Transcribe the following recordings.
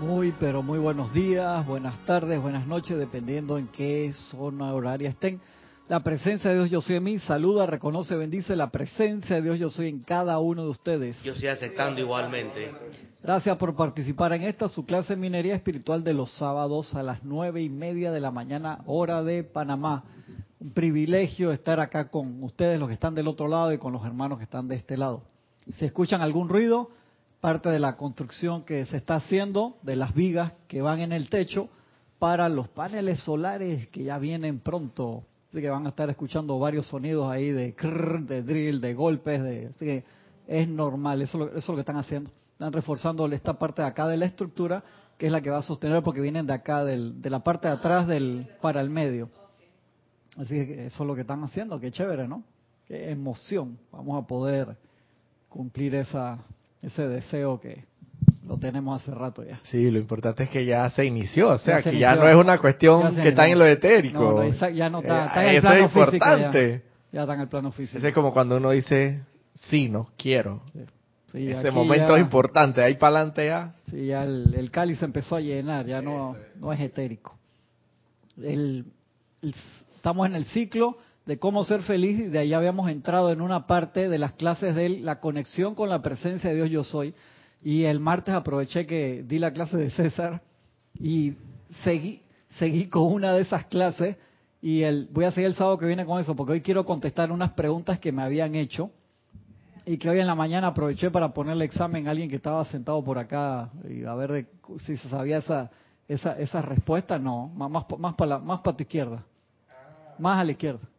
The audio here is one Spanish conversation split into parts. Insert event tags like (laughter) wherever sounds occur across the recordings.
Muy, pero muy buenos días, buenas tardes, buenas noches, dependiendo en qué zona horaria estén. La presencia de Dios yo soy en mí, saluda, reconoce, bendice la presencia de Dios yo soy en cada uno de ustedes. Yo estoy aceptando igualmente. Gracias por participar en esta, su clase de minería espiritual de los sábados a las nueve y media de la mañana, hora de Panamá. Un privilegio estar acá con ustedes, los que están del otro lado, y con los hermanos que están de este lado. Si escuchan algún ruido, parte de la construcción que se está haciendo de las vigas que van en el techo para los paneles solares que ya vienen pronto. Así que van a estar escuchando varios sonidos ahí de crrr, de drill, de golpes, de, así que es normal, eso, eso es lo que están haciendo. Están reforzando esta parte de acá de la estructura, que es la que va a sostener porque vienen de acá, del, de la parte de atrás del para el medio. Así que eso es lo que están haciendo, qué chévere, ¿no? Qué emoción. Vamos a poder cumplir esa ese deseo que lo tenemos hace rato ya. Sí, lo importante es que ya se inició, o sea, Ya se que ya inició. no es una cuestión Ya que está en lo etérico. No, no, esa- ya no está, Eh, está en el eso plano es físico. Ya, importante. ya está en el plano físico. Ese es como cuando uno dice, sí, no, quiero. Sí, Ese aquí momento ya- es importante, ahí para adelante ya. Sí, ya el, el cáliz se empezó a llenar, ya no, no es etérico. El- el- estamos en el ciclo de cómo ser feliz y de ahí habíamos entrado en una parte de las clases de la conexión con la presencia de Dios yo soy. Y el martes aproveché que di la clase de César y seguí, seguí con una de esas clases y el, voy a seguir el sábado que viene con eso porque hoy quiero contestar unas preguntas que me habían hecho y que hoy en la mañana aproveché para ponerle examen a alguien que estaba sentado por acá y a ver si se sabía esa esa, esa respuesta. No, más más para más para tu izquierda, más a la izquierda.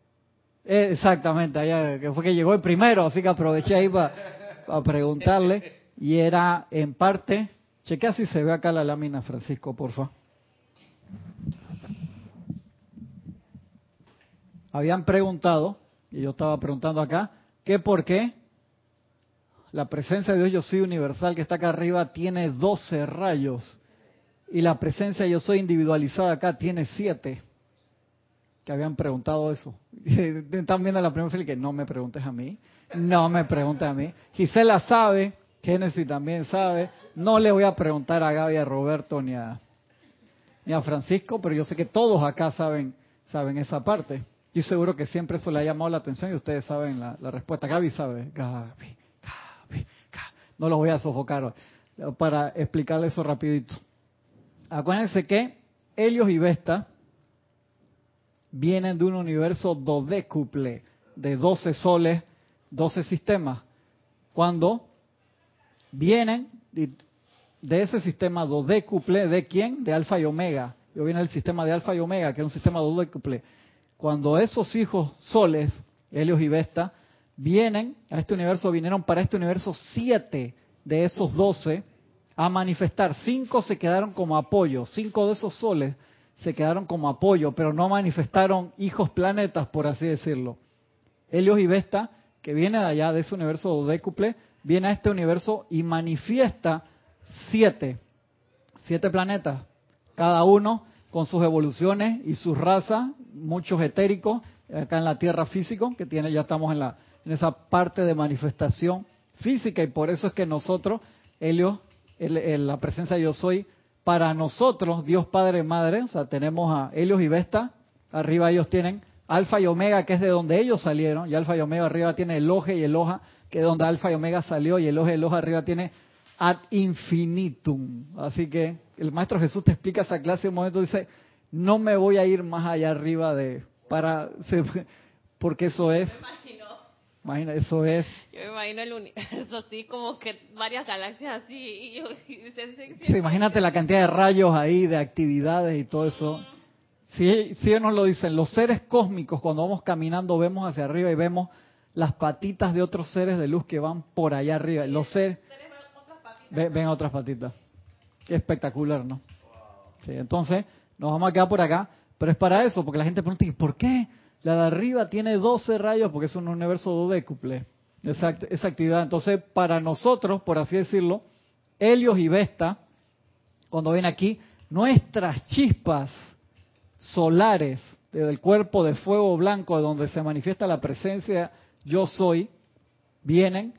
Eh, exactamente, allá que fue que llegó el primero, así que aproveché ahí para preguntarle y era en parte, chequea si se ve acá la lámina, Francisco, porfa. Habían preguntado, y yo estaba preguntando acá, que por qué la presencia de Dios yo soy universal que está acá arriba tiene 12 rayos y la presencia yo soy individualizada acá tiene 7. Que habían preguntado eso. (laughs) Están viendo la primera fila que no me preguntes a mí, no me preguntes a mí. Gisela sabe, Genesis también sabe. No le voy a preguntar a Gaby, a Roberto ni a, ni a Francisco, pero yo sé que todos acá saben, saben esa parte. Y seguro que siempre eso le ha llamado la atención y ustedes saben la, la respuesta. Gaby sabe. Gaby, Gaby, Gaby. No los voy a sofocar para explicarle eso rapidito. Acuérdense que Helios y Vesta vienen de un universo dodécuple de 12 soles, 12 sistemas. Cuando vienen de ese sistema dodécuple, ¿de quién? De alfa y omega. Yo viene el sistema de alfa y omega, que es un sistema dodécuple. Cuando esos hijos soles, Helios y Vesta, vienen a este universo, vinieron para este universo siete de esos doce a manifestar. Cinco se quedaron como apoyo, cinco de esos soles se quedaron como apoyo, pero no manifestaron hijos planetas, por así decirlo. Helios y Vesta, que viene de allá, de ese universo dodécuple, viene a este universo y manifiesta siete, siete planetas, cada uno con sus evoluciones y sus razas, muchos etéricos, acá en la Tierra físico, que tiene, ya estamos en, la, en esa parte de manifestación física, y por eso es que nosotros, Helios, el- la presencia de yo soy, para nosotros, Dios Padre Madre, o sea, tenemos a Helios y Vesta, arriba ellos tienen Alfa y Omega, que es de donde ellos salieron, y Alfa y Omega arriba tiene el Oje y el Oja, que es donde Alfa y Omega salió, y el Oje y el Oja arriba tiene ad infinitum. Así que el Maestro Jesús te explica esa clase un momento, dice, no me voy a ir más allá arriba de, para, (laughs) porque eso es. Imagina, eso es, Yo me imagino el universo (laughs) así, como que varias galaxias así. Y yo, y se- imagínate la cantidad de rayos ahí, de actividades y todo eso. Si, si ellos nos lo dicen, los seres cósmicos, cuando vamos caminando, vemos hacia arriba y vemos las patitas de otros seres de luz que van por allá arriba. Los seres ven, ven otras patitas. Qué espectacular, ¿no? Sí, entonces, nos vamos a quedar por acá, pero es para eso, porque la gente pregunta, ¿y por qué? La de arriba tiene 12 rayos, porque es un universo dodécuple, esa, act- esa actividad. Entonces, para nosotros, por así decirlo, Helios y Vesta, cuando ven aquí, nuestras chispas solares del cuerpo de fuego blanco donde se manifiesta la presencia yo soy, vienen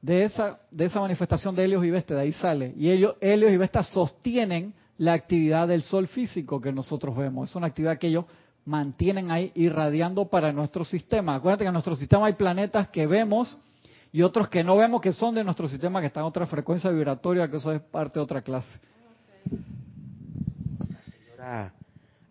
de esa, de esa manifestación de Helios y Vesta, de ahí sale. Y ellos, Helios y Vesta sostienen la actividad del sol físico que nosotros vemos. Es una actividad que ellos mantienen ahí irradiando para nuestro sistema. Acuérdate que en nuestro sistema hay planetas que vemos y otros que no vemos que son de nuestro sistema, que están en otra frecuencia vibratoria, que eso es parte de otra clase. Señora,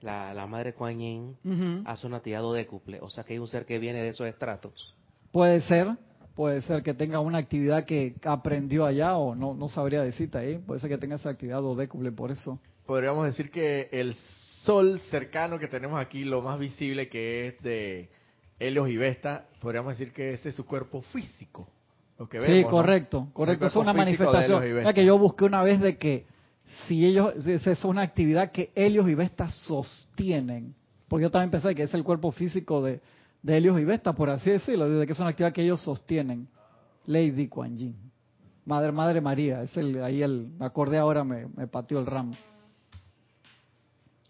la, la madre Kuan Yin hace un activado décuple, o sea que hay un ser que viene de esos estratos. Puede ser, puede ser que tenga una actividad que aprendió allá o no, no sabría decirte ahí. Puede ser que tenga esa actividad o décuple por eso. Podríamos decir que el sol cercano que tenemos aquí, lo más visible que es de Helios y Vesta, podríamos decir que ese es su cuerpo físico. Lo que sí, vemos, ¿no? correcto, correcto. Es una manifestación. Vesta. que yo busqué una vez de que si ellos, si es una actividad que Helios y Vesta sostienen. Porque yo también pensé que es el cuerpo físico de, de Helios y Vesta, por así decirlo, de que es una actividad que ellos sostienen. Lady Kuan Yin. Madre, Madre María, es el, ahí el, me acordé ahora, me, me pateó el ramo.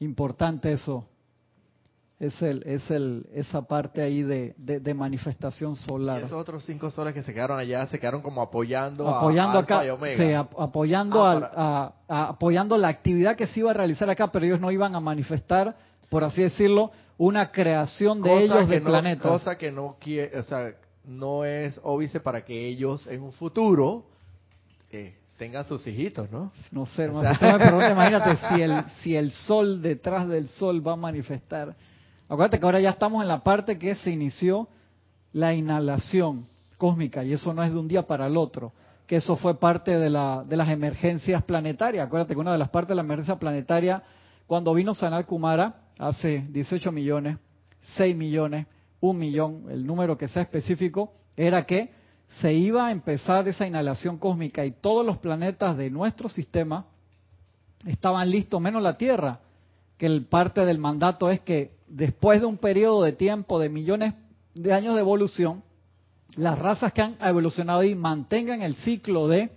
Importante eso. Es el, es el, esa parte ahí de, de, de manifestación Y solar. esos otros cinco soles que se quedaron allá se quedaron como apoyando, a apoyando Alfa acá, y Omega. sí, ap- apoyando, Ah, al- para- a- a- apoyando la actividad que se iba a realizar acá, pero ellos no iban a manifestar, por así decirlo, una creación de Cosa ellos que de no- planetas. Cosa que no quiere, o sea, no es óbice para que ellos en un futuro eh, tengan sus hijitos, ¿no? No sé, hermano, O sea- (laughs) imagínate si el, si el sol detrás del sol va a manifestar. Acuérdate que ahora ya estamos en la parte que se inició la inhalación cósmica y eso no es de un día para el otro, que eso fue parte de, la, de las emergencias planetarias. Acuérdate que una de las partes de la emergencia planetaria, cuando vino Sanal Kumara, hace 18 millones, 6 millones, 1 millón, el número que sea específico, era que se iba a empezar esa inhalación cósmica y todos los planetas de nuestro sistema estaban listos, menos la Tierra, que el parte del mandato es que después de un periodo de tiempo de millones de años de evolución, las razas que han evolucionado ahí mantengan el ciclo de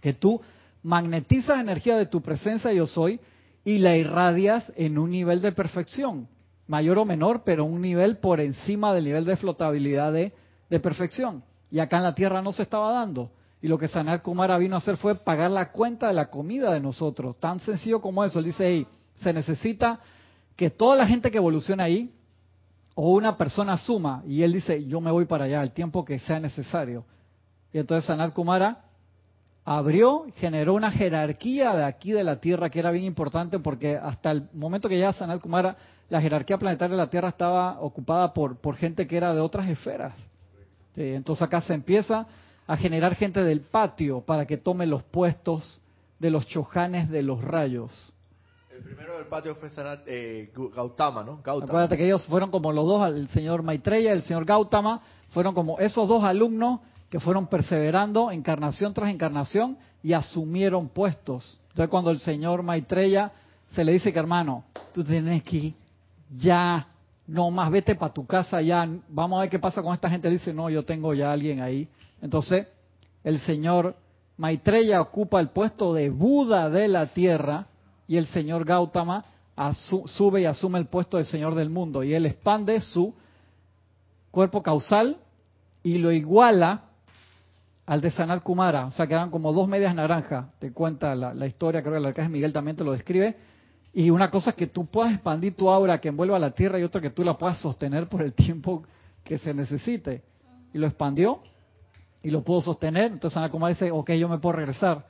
que tú magnetizas energía de tu presencia yo soy y la irradias en un nivel de perfección, mayor o menor, pero un nivel por encima del nivel de flotabilidad de perfección. Y acá en la Tierra no se estaba dando. Y lo que Sanat Kumara vino a hacer fue pagar la cuenta de la comida de nosotros. Tan sencillo como eso. Él dice, se necesita que toda la gente que evolucione ahí, o una persona suma, y él dice, yo me voy para allá el tiempo que sea necesario. Y entonces Sanat Kumara abrió, generó una jerarquía de aquí de la Tierra que era bien importante porque hasta el momento que llega Sanat Kumara, la jerarquía planetaria de la Tierra estaba ocupada por gente que era de otras esferas. Sí, entonces acá se empieza a generar gente del patio para que tome los puestos de los chojanes de los rayos. El primero del patio fue Sanat, eh, Gautama, ¿no? Gautama. Acuérdate que ellos fueron como los dos, el señor Maitreya y el señor Gautama, fueron como esos dos alumnos que fueron perseverando encarnación tras encarnación y asumieron puestos. Entonces cuando el señor Maitreya se le dice que hermano, tú tienes que ya, no más, vete para tu casa ya, vamos a ver qué pasa con esta gente. Dice, no, yo tengo ya a alguien ahí. Entonces el señor Maitreya ocupa el puesto de Buda de la tierra y el señor Gautama sube y asume el puesto de señor del mundo y él expande su cuerpo causal y lo iguala al de Sanat Kumara, o sea, quedan como dos medias naranjas, te cuenta la, la historia, creo que el arcángel Miguel también te lo describe, y una cosa es que tú puedas expandir tu aura que envuelva la tierra y otra que tú la puedas sostener por el tiempo que se necesite. Y lo expandió y lo pudo sostener, entonces Kumara dice, ok, yo me puedo regresar.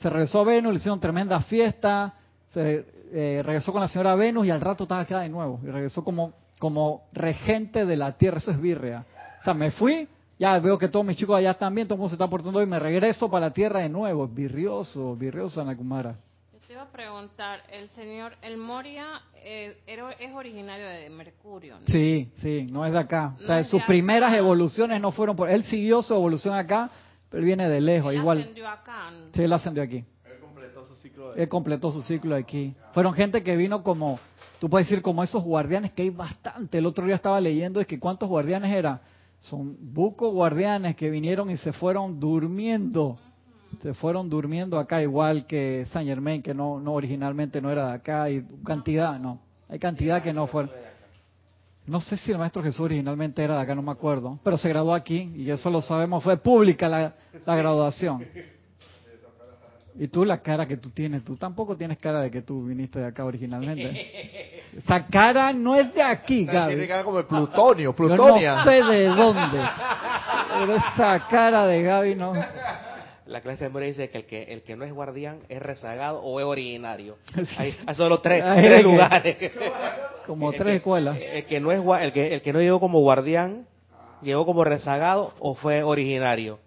Se regresó a Venus, le hicieron tremenda fiesta, se eh, regresó con la señora Venus y al rato estaba acá de nuevo, y regresó como, como regente de la tierra, eso es birria. O sea, me fui, ya veo que todos mis chicos allá están bien, todo el mundo se está portando bien, me regreso para la tierra de nuevo, virrioso, virrioso Anakumara. Iba a preguntar, el señor, el Moria eh, era- es originario de Mercurio, ¿no? Sí, sí, no es de acá. O No sea, es de sus acá. primeras evoluciones no fueron por... Él siguió su evolución acá, pero viene de lejos, Él igual. ascendió acá, ¿no? Sí, él ascendió aquí. Él completó su ciclo de... Él completó su ciclo aquí. Fueron gente que vino como, tú puedes decir, como esos guardianes, que hay bastante. El otro día estaba leyendo, es que cuántos guardianes eran. Son buco guardianes que vinieron y se fueron durmiendo. Se fueron durmiendo acá, igual que Saint Germain, que no, no originalmente no era de acá, y cantidad, no. Hay cantidad que no fueron. No sé si el maestro Jesús originalmente era de acá, no me acuerdo, pero se graduó aquí y eso lo sabemos, fue pública la, la graduación. Y tú la cara que tú tienes, tú tampoco tienes cara de que tú viniste de acá originalmente. (laughs) Esa cara no es de aquí, Tiene Gaby. cara como de plutonio, Yo plutonia. no sé de dónde. Pero esa cara de Gaby no. La clase de memoria dice que el que el que no es guardián es rezagado o es originario. (laughs) Hay, hay solo tres, Ay, tres es que- lugares. Como (laughs) El tres que- escuelas. El que no es gua- el que el que no llegó como guardián llegó como rezagado o fue originario.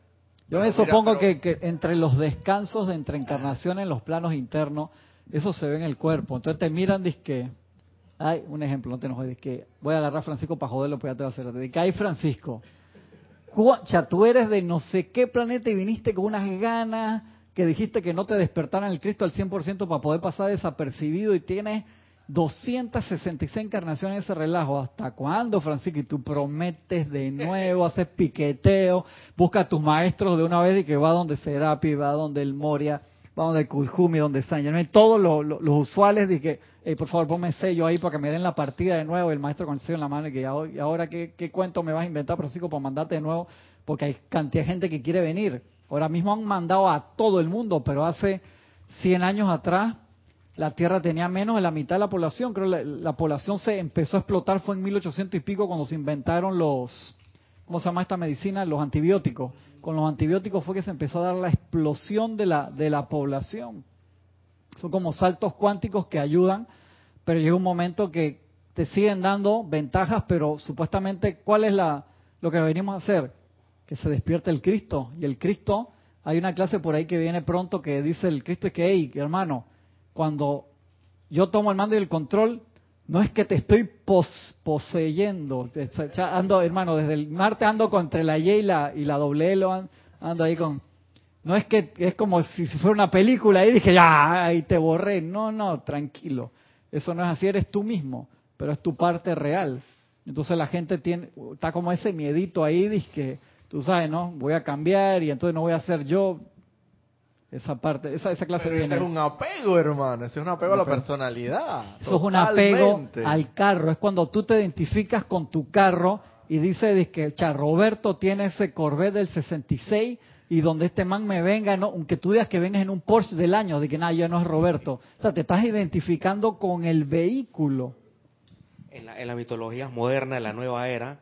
Yo me supongo pero- que, que entre los descansos de entre encarnaciones en los planos internos, eso se ve en el cuerpo. Entonces te miran, que ay, un ejemplo, no te enojes, que voy a agarrar a Francisco para joderlo, pues ya te va a hacer. Dice, ay, Francisco, ya tú eres de no sé qué planeta y viniste con unas ganas que dijiste que no te despertaran el Cristo al 100% para poder pasar desapercibido y tienes 266 encarnaciones en ese relajo. ¿Hasta cuándo, Francisco? Y tú prometes de (laughs) nuevo, haces piqueteo, busca a tus maestros de una vez y que va donde Serapi, va donde el Moria, va donde el Kujumi, donde San Germain, todos los, los- los usuales de que, "Ey, por favor, ponme sello ahí para que me den la partida de nuevo, el maestro con el sello en la mano y que "Ahora- y ahora qué, cuento me vas a inventar, Francisco, para mandarte de nuevo, porque hay cantidad de gente que quiere venir. Ahora mismo han mandado a todo el mundo, pero hace 100 años atrás la Tierra tenía menos de la mitad de la población. Creo que la población se empezó a explotar fue en 1800 y pico cuando se inventaron los, ¿cómo se llama esta medicina? Los antibióticos. Con los antibióticos fue que se empezó a dar la explosión de la, de la población. Son como saltos cuánticos que ayudan, pero llega un momento que te siguen dando ventajas, pero supuestamente, ¿cuál es la, lo que venimos a hacer? Que se despierte el Cristo. Y el Cristo, hay una clase por ahí que viene pronto que dice el Cristo es que, hey, hermano, cuando yo tomo el mando y el control, no es que te estoy pos- poseyendo. Ya ando, hermano, desde el martes ando contra la Y y la, y la doble L, an- ando ahí con... No es que es como si, fuera una película y dije, ya, ahí te borré. No, no, tranquilo. Eso no es así, eres tú mismo, pero es tu parte real. Entonces la gente tiene, está como ese miedito ahí, dice que, tú sabes, ¿no? Voy a cambiar y entonces no voy a ser yo. Esa parte, esa, esa clase Pero ese viene. es un apego, hermano. Ese es un apego a la personalidad. Eso es un apego al carro. Es cuando tú te identificas con tu carro y dices que cha, Roberto tiene ese Corvette del 66 y donde este man me venga, no, aunque tú digas que vengas en un Porsche del año, de que nada, ya no es Roberto. O sea, te estás identificando con el vehículo. En la, en la mitología moderna, en la nueva era,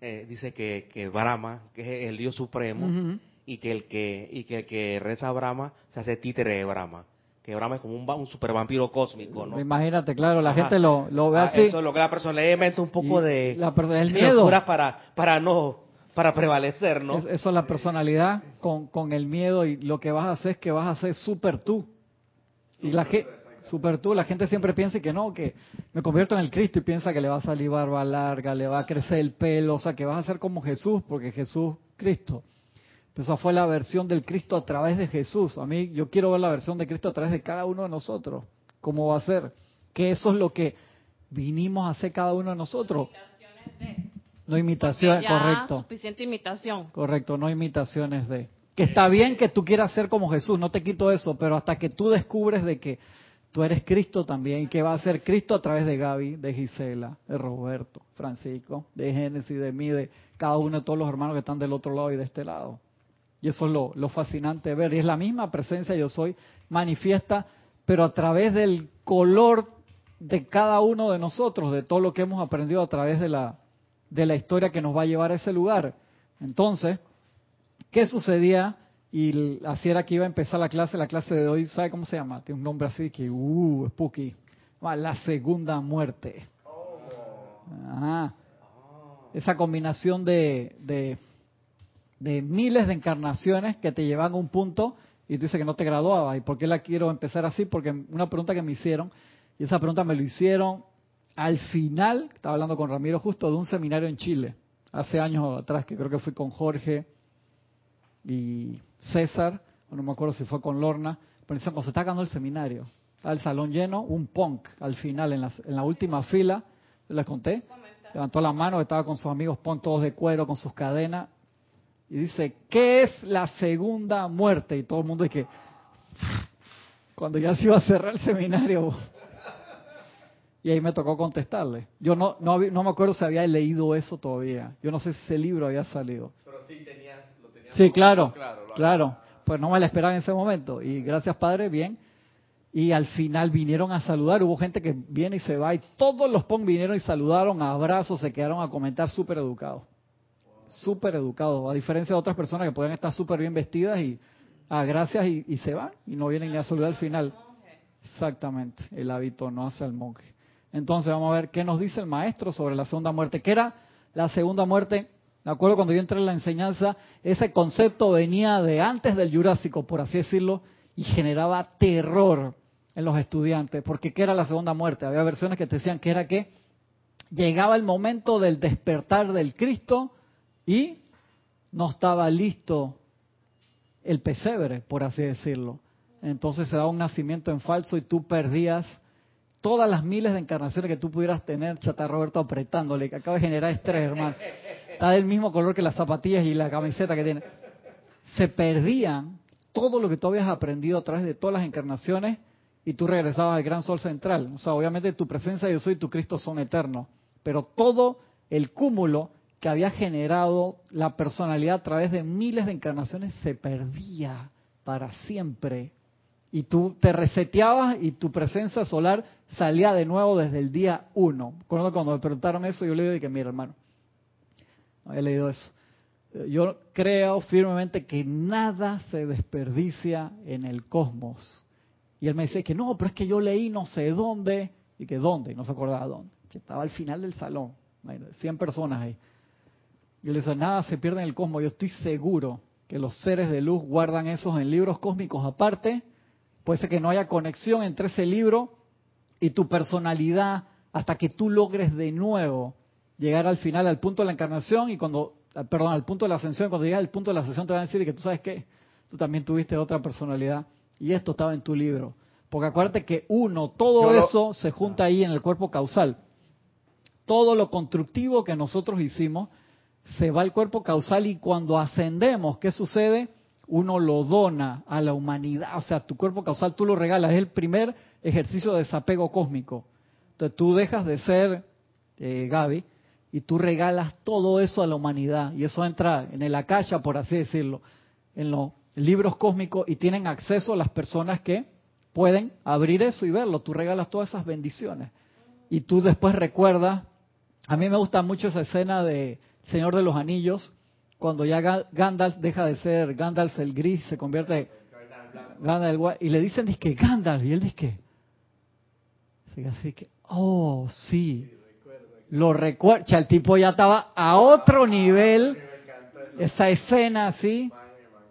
eh, dice que, que Brahma, que es el Dios supremo. Y que el que y que el que reza a Brahma se hace títere de Brahma. Que Brahma es como un, un super vampiro cósmico, ¿no? Imagínate, claro, la Ajá. gente lo, lo ve Ah, así. Eso es lo que la persona le mete un poco de, la el miedo. para, para no para prevalecer, ¿no? Es- eso es la personalidad con, con el miedo y lo que vas a hacer es que vas a ser super tú. Y la gente, super tú, la gente siempre piensa que no, que me convierto en el Cristo y piensa que le va a salir barba larga, le va a crecer el pelo, o sea, que vas a ser como Jesús, porque Jesús, Cristo. Esa fue la versión del Cristo a través de Jesús. A mí, yo quiero ver la versión de Cristo a través de cada uno de nosotros. ¿Cómo va a ser? Que eso es lo que vinimos a hacer cada uno de nosotros. No imitación, ya correcto. suficiente imitación. Correcto, no imitaciones de. Que está bien que tú quieras ser como Jesús, no te quito eso, pero hasta que tú descubres de que tú eres Cristo también y que va a ser Cristo a través de Gaby, de Gisela, de Roberto, Francisco, de Génesis, de mí, de cada uno de todos los hermanos que están del otro lado y de este lado. Y eso es lo, lo fascinante de ver. Y es la misma presencia yo soy manifiesta, pero a través del color de cada uno de nosotros, de todo lo que hemos aprendido a través de la, de la historia que nos va a llevar a ese lugar. Entonces, ¿qué sucedía? Y así era que iba a empezar la clase. La clase de hoy, ¿sabe cómo se llama? Tiene un nombre así que, uh, spooky. La segunda muerte. Ajá. Esa combinación de, de, de miles de encarnaciones que te llevan a un punto y tú dices que no te graduabas. ¿Y por qué la quiero empezar así? Porque una pregunta que me hicieron, y esa pregunta me lo hicieron al final, estaba hablando con Ramiro justo de un seminario en Chile, hace años atrás, que creo que fui con Jorge y César, o no me acuerdo si fue con Lorna, pero dicen, cuando se está acabando el seminario, está el salón lleno, un punk al final, en la, en la última fila, les conté, levantó la mano, estaba con sus amigos punk todos de cuero, con sus cadenas, y dice, ¿qué es la segunda muerte? Y todo el mundo dice, cuando ya se iba a cerrar el seminario, Y ahí me tocó contestarle. Yo no, no, no me acuerdo si había leído eso todavía. Yo no sé si ese libro había salido. Pero sí tenías, lo tenías Sí, claro, lo claro. Pues no me la esperaba en ese momento. Y gracias, Padre, bien. Y al final vinieron a saludar. Hubo gente que viene y se va. Y todos los PON vinieron y saludaron, abrazos, se quedaron a comentar súper educados. Súper educados. A diferencia de otras personas que pueden estar súper bien vestidas y a gracias y, y se van. Y no vienen ni a saludar al final. Exactamente. El hábito no hace al monje. Entonces vamos a ver qué nos dice el maestro sobre la segunda muerte. ¿Qué era la segunda muerte? De acuerdo, cuando yo entré en la enseñanza, ese concepto venía de antes del Jurásico, por así decirlo, y generaba terror en los estudiantes. Porque ¿qué era la segunda muerte? Había versiones que te decían que era que llegaba el momento del despertar del Cristo y no estaba listo el pesebre, por así decirlo. Entonces se daba un nacimiento en falso y tú perdías todas las miles de encarnaciones que tú pudieras tener, Chata Roberto apretándole, que acaba de generar estrés, hermano. Está del mismo color que las zapatillas y la camiseta que tiene. Se perdían todo lo que tú habías aprendido a través de todas las encarnaciones y tú regresabas al gran sol central. O sea, obviamente tu presencia, yo soy, tu Cristo son eternos. Pero todo el cúmulo que había generado la personalidad a través de miles de encarnaciones se perdía para siempre y tú te reseteabas y tu presencia solar salía de nuevo desde el día uno. Cuando me preguntaron eso, yo le dije que, mira hermano, no había leído eso. Yo creo firmemente que nada se desperdicia en el cosmos. Y él me dice que no, pero es que yo leí no sé dónde, y que dónde, y no se acordaba dónde, que estaba al final del salón, 100 personas ahí. Y dice, nada se pierde en el cosmos, yo estoy seguro que los seres de luz guardan esos en libros cósmicos aparte, puede ser que no haya conexión entre ese libro y tu personalidad hasta que tú logres de nuevo llegar al final, al punto de la encarnación y cuando, perdón, al punto de la ascensión, cuando llegas al punto de la ascensión te van a decir que tú sabes que tú también tuviste otra personalidad y esto estaba en tu libro. Porque acuérdate que uno, todo eso se junta ahí en el cuerpo causal. Todo lo constructivo que nosotros hicimos se va al cuerpo causal y cuando ascendemos, ¿qué sucede? Uno lo dona a la humanidad, o sea, tu cuerpo causal tú lo regalas, es el primer ejercicio de desapego cósmico. Entonces tú dejas de ser eh, Gaby y tú regalas todo eso a la humanidad y eso entra en el akasha, por así decirlo, en los libros cósmicos y tienen acceso las personas que pueden abrir eso y verlo. Tú regalas todas esas bendiciones y tú después recuerdas. A mí me gusta mucho esa escena de Señor de los Anillos, cuando ya Gandalf deja de ser Gandalf el gris, se convierte en Gandalf el y le dicen, que Gandalf, y él dice así que, oh, sí, lo recuerda, el tipo ya estaba a otro nivel, esa escena así,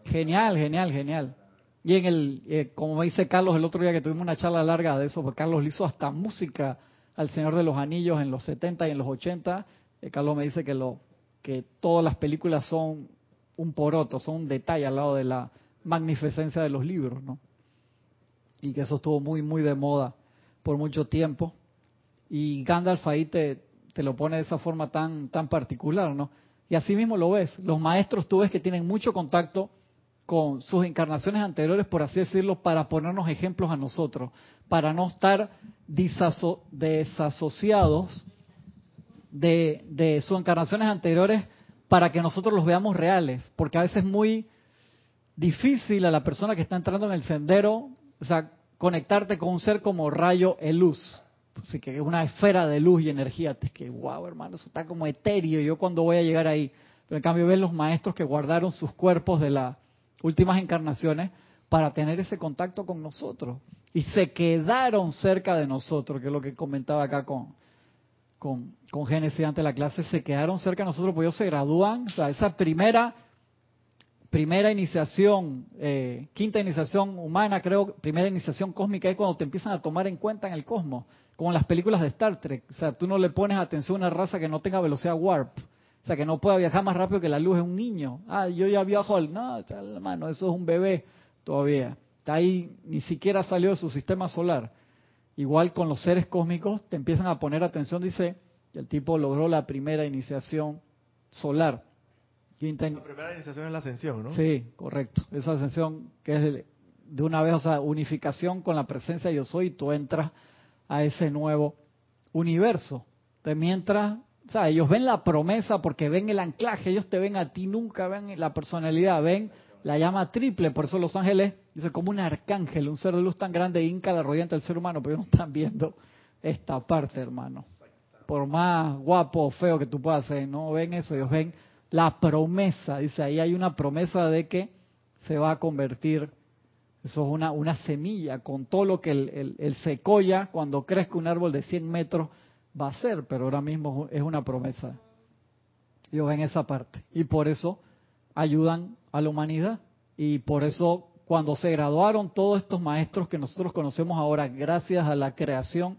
genial, genial, genial. Y en el, eh, como me dice Carlos el otro día que tuvimos una charla larga de eso, porque Carlos le hizo hasta música al Señor de los Anillos en los 70 y en los 80, eh, Carlos me dice que lo que todas las películas son un poroto, son un detalle al lado de la magnificencia de los libros, ¿no? Y que eso estuvo muy, muy de moda por mucho tiempo. Y Gandalf ahí te, te lo pone de esa forma tan, tan particular, ¿no? Y así mismo lo ves. Los maestros tú ves que tienen mucho contacto con sus encarnaciones anteriores, por así decirlo, para ponernos ejemplos a nosotros, para no estar desasociados de, de sus encarnaciones anteriores para que nosotros los veamos reales, porque a veces es muy difícil a la persona que está entrando en el sendero, o sea, conectarte con un ser como rayo e luz, así que es una esfera de luz y energía, es que wow, hermano, eso está como etéreo, yo cuando voy a llegar ahí, pero en cambio ven los maestros que guardaron sus cuerpos de las últimas encarnaciones para tener ese contacto con nosotros. Y se quedaron cerca de nosotros, que es lo que comentaba acá con con, con Génesis antes de la clase, se quedaron cerca de nosotros, pues ellos se gradúan, o sea, esa primera primera iniciación, eh, quinta iniciación humana, creo, primera iniciación cósmica es cuando te empiezan a tomar en cuenta en el cosmos, como en las películas de Star Trek. O sea, tú no le pones atención a una raza que no tenga velocidad warp, o sea, que no pueda viajar más rápido que la luz, es un niño. Ah, yo ya viajo al... No, hermano, eso es un bebé todavía. Está ahí, ni siquiera salió de su sistema solar. Igual con los seres cósmicos te empiezan a poner atención, dice, el tipo logró la primera iniciación solar. La primera iniciación es la ascensión, ¿no? Sí, correcto. Esa ascensión que es de una vez, o sea, unificación con la presencia de yo soy, y tú entras a ese nuevo universo. De mientras, o sea, ellos ven la promesa porque ven el anclaje, ellos te ven a ti, nunca ven la personalidad, ven la llama triple, por eso los ángeles, dice como un arcángel, un ser de luz tan grande, inca la rodeante del ser humano, pero ellos no están viendo esta parte, hermano. Por más guapo o feo que tú puedas ser, no ven eso, ellos ven la promesa, dice ahí hay una promesa de que se va a convertir, eso es una, una semilla, con todo lo que el, el, el secoya, cuando crezca un árbol de 100 metros, va a ser, pero ahora mismo es una promesa. Ellos ven esa parte. Y por eso ayudan a la humanidad. Y por eso cuando se graduaron todos estos maestros que nosotros conocemos ahora, gracias a la creación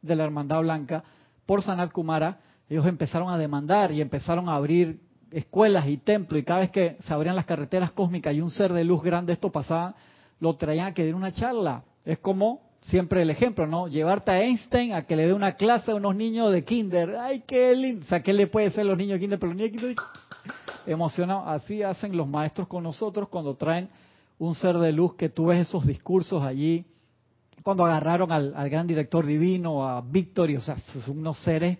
de la Hermandad Blanca por Sanat Kumara, ellos empezaron a demandar y empezaron a abrir escuelas y templos y cada vez que se abrían las carreteras cósmicas y un ser de luz grande esto pasaba, lo traían a que diera una charla. Es como siempre el ejemplo, ¿no? Llevarte a Einstein a que le dé una clase a unos niños de kinder. ¡Ay, qué lindo! O sea, ¿qué le puede ser los niños de kinder? Pero los niños de kinder emocionados. Así hacen los maestros con nosotros cuando traen un ser de luz que tú ves esos discursos allí. Cuando agarraron al, gran director divino, a Víctor, o sea, son unos seres,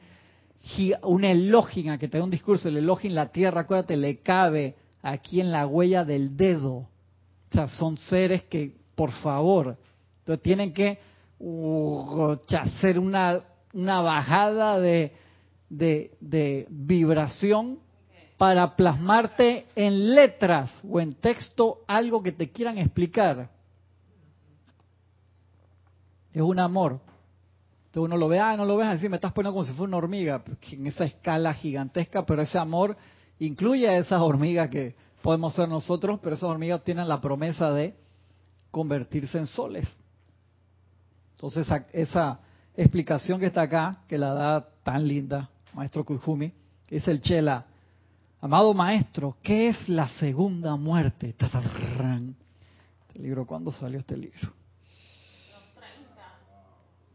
un elogio, que te da un discurso, el elogio en la tierra, acuérdate, le cabe aquí en la huella del dedo. O sea, son seres que, por favor, entonces tienen que uh, hacer una, una bajada de, de, de vibración para plasmarte en letras o en texto algo que te quieran explicar. Es un amor. Entonces uno lo ve, ah, no lo ves así, me estás poniendo como si fuera una hormiga, en esa escala gigantesca, pero ese amor incluye a esas hormigas que podemos ser nosotros, pero esas hormigas tienen la promesa de convertirse en soles. Entonces esa, esa explicación que está acá, que la da tan linda, maestro Kujumi, es el Chela Amado maestro, ¿qué es la segunda muerte? Este libro, ¿cuándo salió este libro?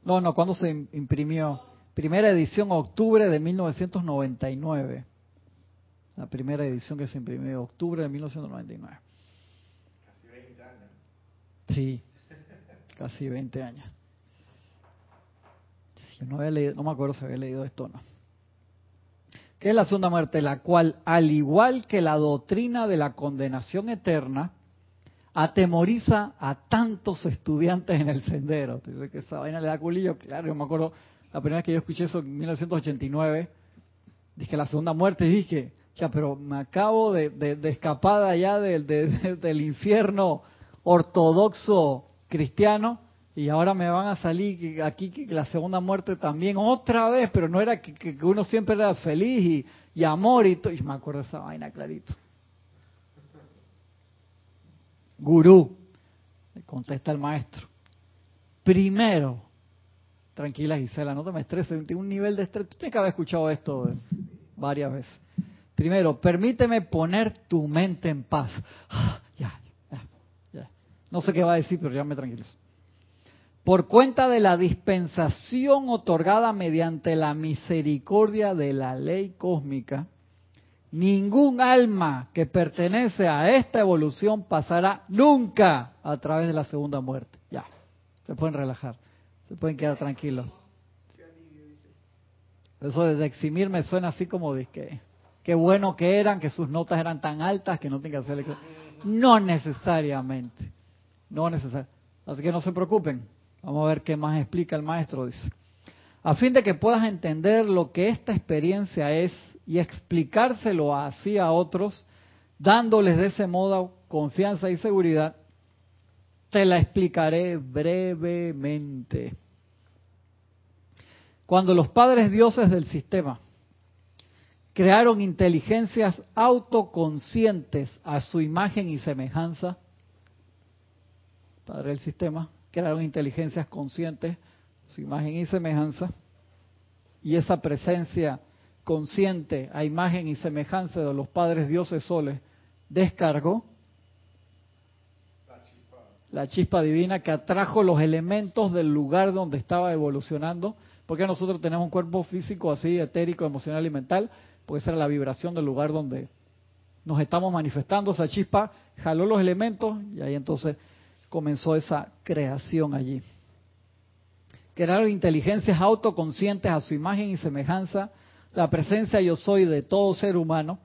No, no, ¿cuándo se imprimió? Primera edición, octubre de 1999. La primera edición que se imprimió, octubre de 1999. Casi 20 años. Sí, casi 20 años. Yo no, había leído, no me acuerdo si había leído esto o no que es la segunda muerte, la cual, al igual que la doctrina de la condenación eterna, atemoriza a tantos estudiantes en el sendero. Dice que esa vaina le da culillo, claro, yo me acuerdo la primera vez que yo escuché eso en 1989, dije la segunda muerte, dije, ya, pero me acabo de, de, escapar allá del infierno ortodoxo cristiano y ahora me van a salir aquí que la segunda muerte también, otra vez, pero no era que, uno siempre era feliz y, amor y todo. Y me acuerdo esa vaina clarito. Gurú, contesta el maestro. Primero, tranquila Gisela, no te me estreses, un nivel de estrés. Tú tienes que haber escuchado esto varias veces. Primero, permíteme poner tu mente en paz. ya, ya, ya. No sé qué va a decir, pero ya me tranquilizo por cuenta de la dispensación otorgada mediante la misericordia de la ley cósmica, ningún alma que pertenece a esta evolución pasará nunca a través de la segunda muerte. Ya, se pueden relajar, se pueden quedar tranquilos. Eso de eximir me suena así como de que qué bueno que eran, que sus notas eran tan altas que no tengan que hacerle... No necesariamente, no necesariamente. Así que no se preocupen, Vamos a ver qué más explica el maestro. Dice, a fin de que puedas entender lo que esta experiencia es y explicárselo así a otros, dándoles de ese modo confianza y seguridad, te la explicaré brevemente. Cuando los padres dioses del sistema crearon inteligencias autoconscientes a su imagen y semejanza, padre del sistema, crearon inteligencias conscientes, su imagen y semejanza, y esa presencia consciente a imagen y semejanza de los padres dioses soles descargó la chispa, divina que atrajo los elementos del lugar donde estaba evolucionando, porque nosotros tenemos un cuerpo físico así, etérico, emocional y mental, puede ser la vibración del lugar donde nos estamos manifestando, esa chispa jaló los elementos y ahí entonces comenzó esa creación allí. crearon inteligencias autoconscientes a su imagen y semejanza, la presencia yo soy de todo ser humano,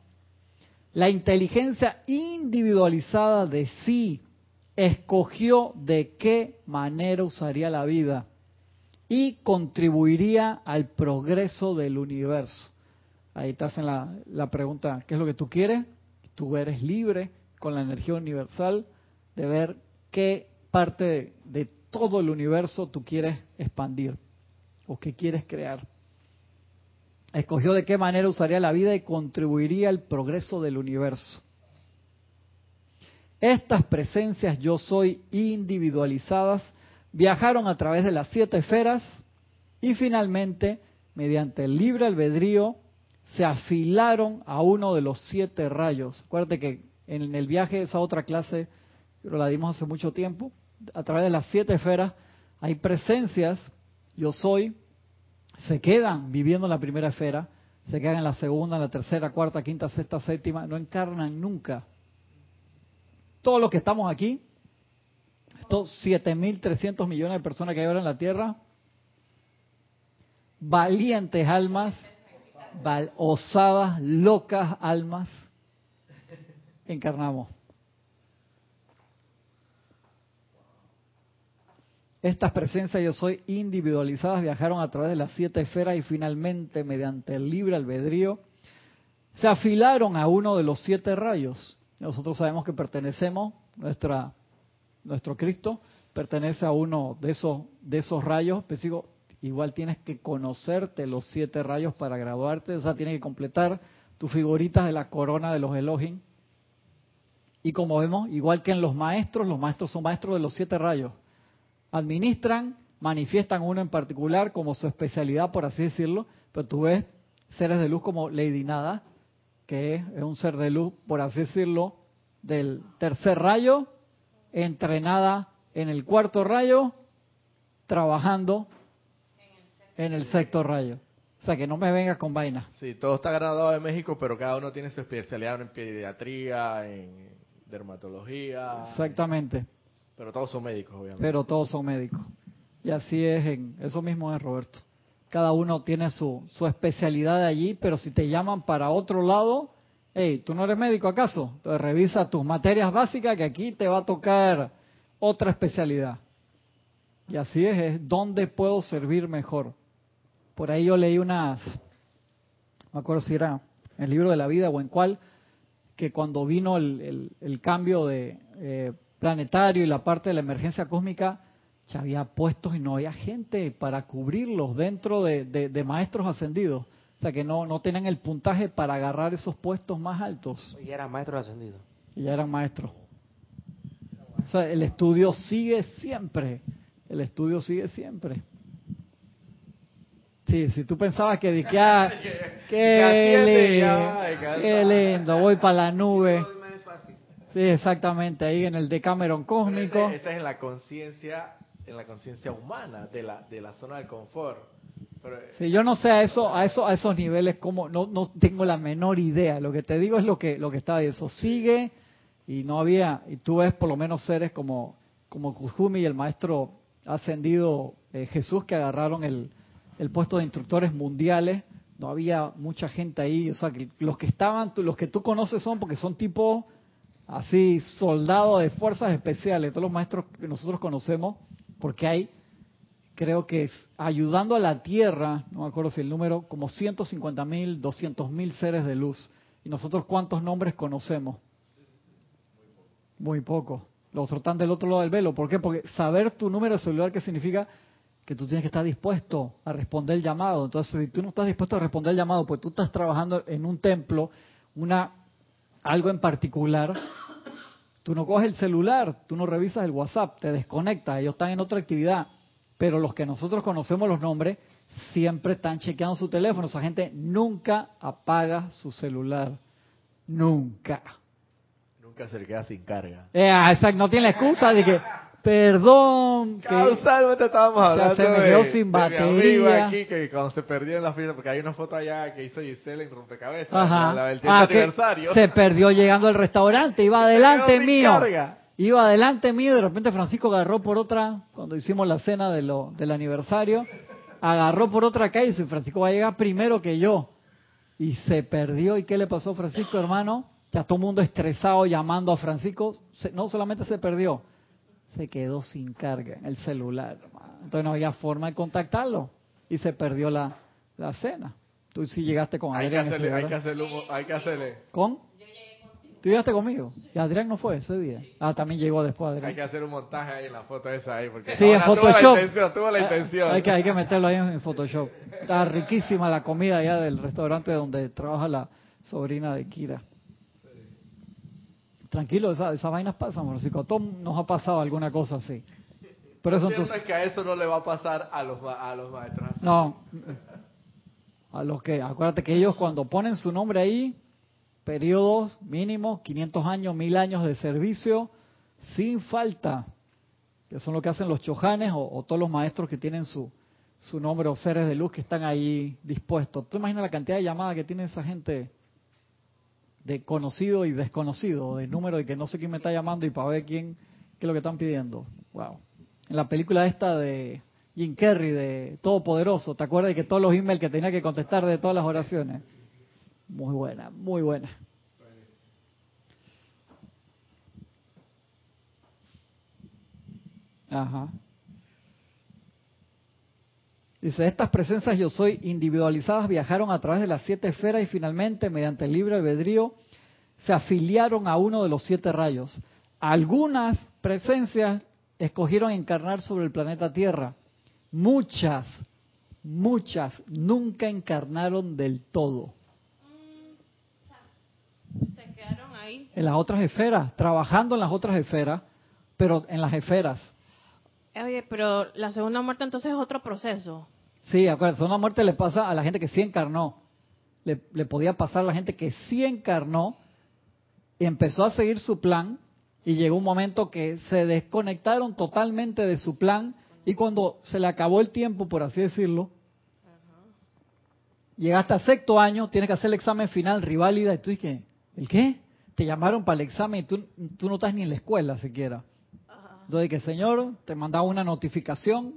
la inteligencia individualizada de sí escogió de qué manera usaría la vida y contribuiría al progreso del universo. Ahí te hacen la, la pregunta, ¿qué es lo que tú quieres? Tú eres libre con la energía universal de ver qué parte de, de todo el universo tú quieres expandir o qué quieres crear. Escogió de qué manera usaría la vida y contribuiría al progreso del universo. Estas presencias yo soy individualizadas viajaron a través de las siete esferas y finalmente, mediante el libre albedrío, se afilaron a uno de los siete rayos. Acuérdate que en el viaje, esa otra clase, pero la dimos hace mucho tiempo, a través de las siete esferas hay presencias, yo soy, se quedan viviendo en la primera esfera, se quedan en la segunda, en la tercera, cuarta, quinta, sexta, séptima, no encarnan nunca. Todos los que estamos aquí, estos 7.300 millones de personas que hay ahora en la Tierra, valientes almas, osadas, locas almas, encarnamos. Estas presencias yo soy individualizadas viajaron a través de las siete esferas y finalmente mediante el libre albedrío se afilaron a uno de los siete rayos. Nosotros sabemos que pertenecemos, nuestra, nuestro Cristo pertenece a uno de esos, de esos rayos. Pues digo, igual tienes que conocerte los siete rayos para graduarte, o sea, tienes que completar tus figuritas de la corona de los Elohim. Y como vemos, igual que en los maestros, los maestros son maestros de los siete rayos administran, manifiestan uno en particular como su especialidad, por así decirlo, pero tú ves seres de luz como Lady Nada, que es un ser de luz, por así decirlo, del tercer rayo, entrenada en el cuarto rayo, trabajando en el sexto rayo. O sea, que no me venga con vaina. Sí, todo está graduado de México, pero cada uno tiene su especialidad en pediatría, en dermatología. Exactamente. Pero todos son médicos, obviamente. Pero todos son médicos. Y así es, en, eso mismo es Roberto. Cada uno tiene su, su especialidad allí, pero si te llaman para otro lado, hey, ¿tú no eres médico acaso? Entonces revisa tus materias básicas que aquí te va a tocar otra especialidad. Y así es, es dónde puedo servir mejor. Por ahí yo leí unas, me acuerdo si era en el libro de la vida o en cuál, que cuando vino el, el, cambio de eh, planetario y la parte de la emergencia cósmica, ya había puestos y no había gente para cubrirlos dentro de, maestros ascendidos. O sea que no, no tenían el puntaje para agarrar esos puestos más altos. Y eran maestros ascendidos. Y ya eran maestros. O sea, el estudio sigue siempre. El estudio sigue siempre. Sí, si tú pensabas que que, ah, (laughs) qué, lindo, qué lindo, voy para la nube. Sí, exactamente, ahí en el Decameron cósmico. esa es en la conciencia, en la conciencia humana de la, de la zona de confort. Pero, sí, yo no sé a eso, a eso, a esos niveles como no, no tengo la menor idea. Lo que te digo es lo que, lo que está. Eso sigue y no había, y tú ves por lo menos seres como, como Kujumi y el maestro ascendido eh, Jesús que agarraron el, el puesto de instructores mundiales. No había mucha gente ahí, o sea, que los que estaban, los que tú conoces son porque son tipo así soldados de fuerzas especiales, todos los maestros que nosotros conocemos, porque hay, creo que ayudando a la Tierra, no me acuerdo si el número, como 150 mil, 200 mil seres de luz. ¿Y nosotros cuántos nombres conocemos? Muy poco. Los otros están del otro lado del velo. ¿Por qué? Porque saber tu número de celular, ¿qué significa? Que tú tienes que estar dispuesto a responder el llamado. Entonces, si tú no estás dispuesto a responder el llamado, pues tú estás trabajando en un templo, una algo en particular, tú no coges el celular, tú no revisas el WhatsApp, te desconectas, ellos están en otra actividad. Pero los que nosotros conocemos los nombres siempre están chequeando su teléfono. Esa gente nunca apaga su celular. Nunca. Nunca se le queda sin carga. Eh, exacto, no tiene excusa de que Perdón. Causalmente estábamos hablando se sin batería. aquí que cuando se perdió en la fiesta, porque hay una foto allá que hizo Giselle en rompecabezas, Ajá. la del ah, aniversario. Se perdió llegando al restaurante, iba (laughs) adelante mío. Iba adelante mío y de repente Francisco agarró por otra, cuando hicimos la cena de lo, del aniversario, agarró por otra calle y dice, Francisco va a llegar primero que yo. Y se perdió. ¿Y qué le pasó a Francisco, hermano? Ya todo el mundo estresado llamando a Francisco. Se- no solamente se perdió, se quedó sin carga en el celular. Entonces no había forma de contactarlo. Y se perdió la, la cena. Tú sí llegaste con Hay que Adrián. hacerle, hay que hacerle, un- hay que hacerle, ¿Con? ¿Tú llegaste conmigo? Y Adrián no fue ese día. Ah, también llegó después Adrián. hay que hacer un montaje ahí en la foto esa ahí, porque Sí, en ahora tuvo la Photoshop. intención, tuvo la Eh, intención. Hay que, hay que meterlo ahí en Photoshop. Está riquísima la comida allá del restaurante donde trabaja la sobrina de Kira. Tranquilo, esa- esas vainas pasan, Francisco. A todos nos ha pasado alguna cosa así. Pero eso entonces... es que a eso no le va a pasar a los, a los maestros. No. A los que, acuérdate que ellos cuando ponen su nombre ahí, periodos mínimos, 500 años, 1000 años de servicio, sin falta. Que son lo que hacen los chojanes o, o todos los maestros que tienen su, su nombre o seres de luz que están ahí dispuestos. ¿Tú imaginas la cantidad de llamadas que tiene esa gente de conocido y desconocido, de número de que no sé quién me está llamando y para ver quién, qué es lo que están pidiendo? Wow. En la película esta de Jim Carrey, de Todopoderoso, ¿te acuerdas de que todos los emails que tenía que contestar de todas las oraciones? Muy buena, muy buena. Ajá. Dice, estas presencias yo soy individualizadas viajaron a través de las siete esferas y finalmente, mediante el libre albedrío, se afiliaron a uno de los siete rayos. Algunas presencias escogieron encarnar sobre el planeta Tierra. Muchas, muchas nunca encarnaron del todo. Se quedaron ahí. En las otras esferas, trabajando en las otras esferas, pero en las esferas. Oye, pero la segunda muerte entonces es otro proceso. Sí, acuérdate, una muerte le pasa a la gente que sí encarnó. Le, le podía pasar a la gente que sí encarnó y empezó a seguir su plan y llegó un momento que se desconectaron totalmente de su plan y cuando se le acabó el tiempo, por así decirlo, llegaste a sexto año, tienes que hacer el examen final, riválida, y tú dices, ¿el qué? Te llamaron para el examen y tú, tú no estás ni en la escuela siquiera. Entonces, que Señor, te mandaba una notificación,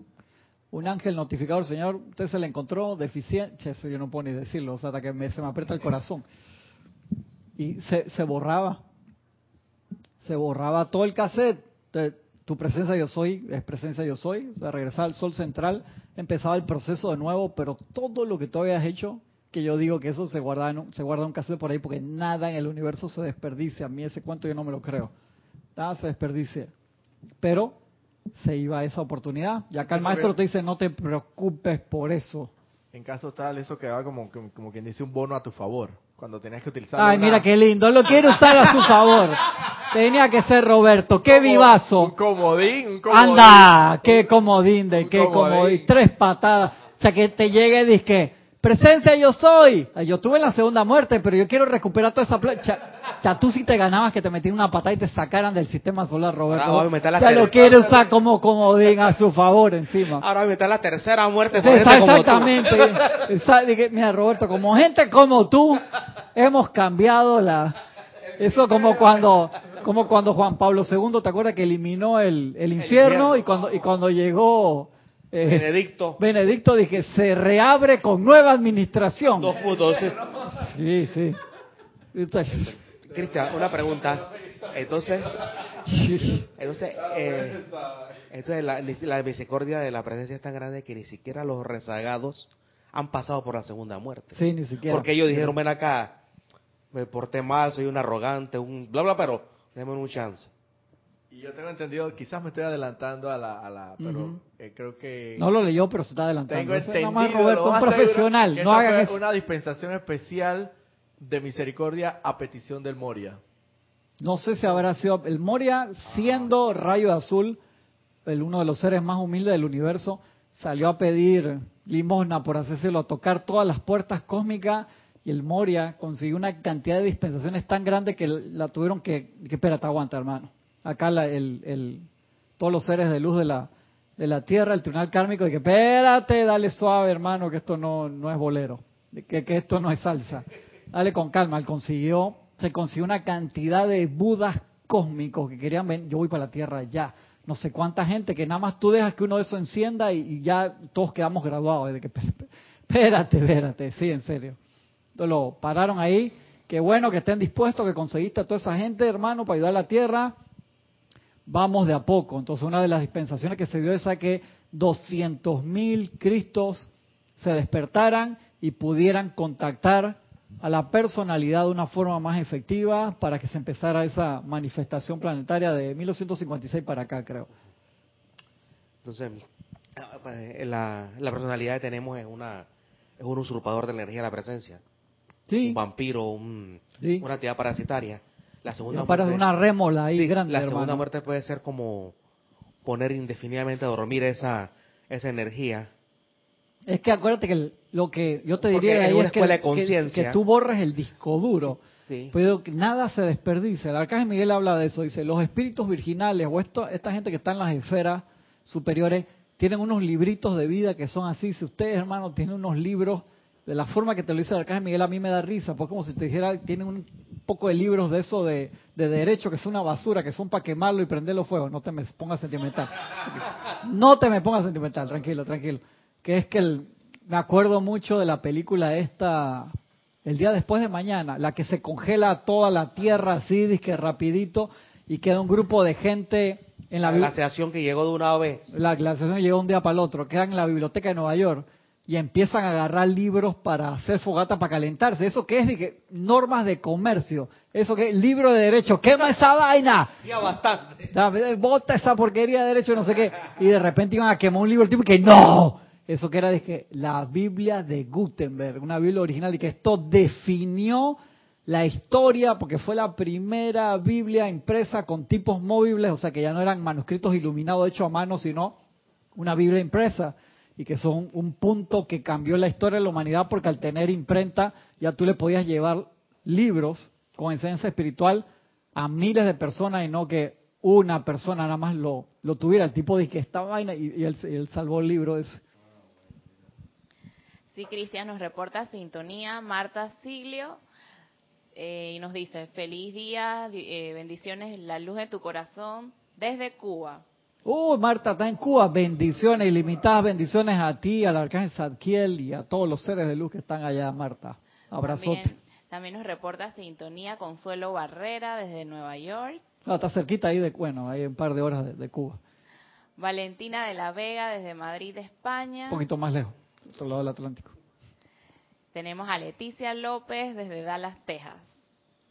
un ángel notificador, Señor, usted se le encontró deficiente, eso yo no puedo ni decirlo, o sea, hasta que me- se me aprieta el corazón. Y se, se borraba, se borraba todo el cassette. Tu presencia yo soy, es presencia yo soy, o sea, regresaba al sol central, empezaba el proceso de nuevo, pero todo lo que tú habías hecho, que yo digo que eso se guarda en un, se guarda un cassette por ahí, porque nada en el universo se desperdicia. A mí ese cuento yo no me lo creo. Nada se desperdicia. Pero se iba a esa oportunidad. Y acá el maestro te dice, no te preocupes por eso. En caso tal, eso quedaba como, como, como quien dice un bono a tu favor. Cuando tenías que utilizar. Ay, una- mira qué lindo, lo quiere usar a su favor. Tenía que ser Roberto, qué como- vivazo. Un comodín, un comodín. Anda, qué comodín de qué comodín. comodín. Tres patadas. O sea, que te llegue y dices que, presencia yo soy. Yo tuve la segunda muerte, pero yo quiero recuperar toda esa plata. Sea, tú sí te ganabas que te metían una patada y te sacaran del sistema solar, Roberto. Ahora voy a meter la o sea, lo quiere usar como comodín a su favor encima. Ahora me está la tercera muerte. Sí, tú. exactamente. Esa- Mira, Roberto, como gente como tú, hemos cambiado la... Eso como cuando como cuando Juan Pablo II, ¿te acuerdas que eliminó el, el infierno, infierno. y cuando y cuando llegó eh, Benedicto. Benedicto dije, se reabre con nueva administración. Dos puntos. Sí, sí. Entonces, Cristian, una pregunta. Entonces, entonces, eh, entonces la, la misericordia de la presencia es tan grande que ni siquiera los rezagados han pasado por la segunda muerte. Sí, ni siquiera. Porque ellos dijeron, ven acá, me porté mal, soy un arrogante, un bla, bla, pero déme un chance. Y yo tengo entendido, quizás me estoy adelantando a la, a la pero eh, creo que No lo leyó, pero se está adelantando. tengo Eso es entendido, nada más Roberto, un profesional. que No hagan eso. una dispensación especial de misericordia a petición del Moria. No sé si habrá sido el Moria, siendo rayo azul, el uno de los seres más humildes del universo, salió a pedir limosna, por decirlo, a tocar todas las puertas cósmicas y el Moria consiguió una cantidad de dispensaciones tan grande que la tuvieron que, que espérate, aguanta, hermano. Acá la- el, todos los seres de luz de la, de la tierra, el tribunal kármico, de que espérate, dale suave, hermano, que esto no, no es bolero, que, que esto no es salsa. Dale con calma, él consiguió, se consiguió una cantidad de budas cósmicos que querían ven, yo voy para la Tierra ya. No sé cuánta gente que nada más tú dejas que uno de esos encienda y, y ya todos quedamos graduados. De que, espérate, espérate, sí, en serio. Entonces lo pararon ahí. Qué bueno que estén dispuestos, que conseguiste a toda esa gente, hermano, para ayudar a la Tierra. Vamos de a poco. Entonces una de las dispensaciones que se dio es a que 200.000 mil Cristos se despertaran y pudieran contactar a la personalidad de una forma más efectiva para que se empezara esa manifestación planetaria de 1256 para acá, creo. Entonces, pues, la, la personalidad que tenemos es una es un usurpador de la energía de la presencia. Sí. Un vampiro, un, Sí. una actividad parasitaria. La segunda para muerte- una rémola ahí Sí, grande, La hermano. segunda muerte puede ser como poner indefinidamente a dormir esa, esa energía. Es que acuérdate que el- lo que yo te Porque diría ahí es que, que- que tú borres el disco duro. Sí. Pero que nada se desperdicia. El arcángel Miguel habla de eso. Dice, los espíritus virginales o esto, esta gente que está en las esferas superiores tienen unos libritos de vida que son así. Si ustedes, hermanos, tienen unos libros, de la forma que te lo dice el arcángel Miguel, a mí me da risa. Pues como si te dijera, tienen un poco de libros de eso de, de derecho, que es una basura, que son para quemarlo y prenderlo fuego. No te me pongas sentimental. No te me pongas sentimental, tranquilo, tranquilo. Que es que el- me acuerdo mucho de la película esta, el día después de mañana, la que se congela toda la tierra así, que rapidito, y queda un grupo de gente en la, La glaciación que llegó de una vez. la glaciación llegó un día para el otro, quedan en la biblioteca de Nueva York y empiezan a agarrar libros para hacer fogata para calentarse. ¿Eso qué es? Dije, normas de comercio. ¿Eso qué? Libro de derecho. ¡Quema esa vaina! Ya bastante. Bota esa porquería de derecho, no sé qué. Y de repente iban a quemar un libro, el tipo que no. Eso que era que la Biblia de Gutenberg, una Biblia original, y que esto definió la historia, porque fue la primera Biblia impresa con tipos móviles, o sea que ya no eran manuscritos iluminados hechos a mano, sino una Biblia impresa, y que son un punto que cambió la historia de la humanidad, porque al tener imprenta ya tú le podías llevar libros con enseñanza espiritual a miles de personas y no que una persona nada más lo, lo tuviera. El tipo de que esta vaina y, y él, salvó el libro ese. Sí, Cristian nos reporta sintonía, Marta Siglio, eh, y nos dice, feliz día, eh, bendiciones, la luz de tu corazón, desde Cuba. Oh, Marta está en Cuba. Bendiciones, ilimitadas bendiciones a ti, al arcángel Zadkiel y a todos los seres de luz que están allá, Marta. Abrazote. También, también nos reporta sintonía Consuelo Barrera desde Nueva York. No, está cerquita ahí de, bueno, hay un par de horas de, de Cuba. Valentina de la Vega desde Madrid, España. Un poquito más lejos, otro lado del Atlántico. Tenemos a Leticia López desde Dallas, Texas.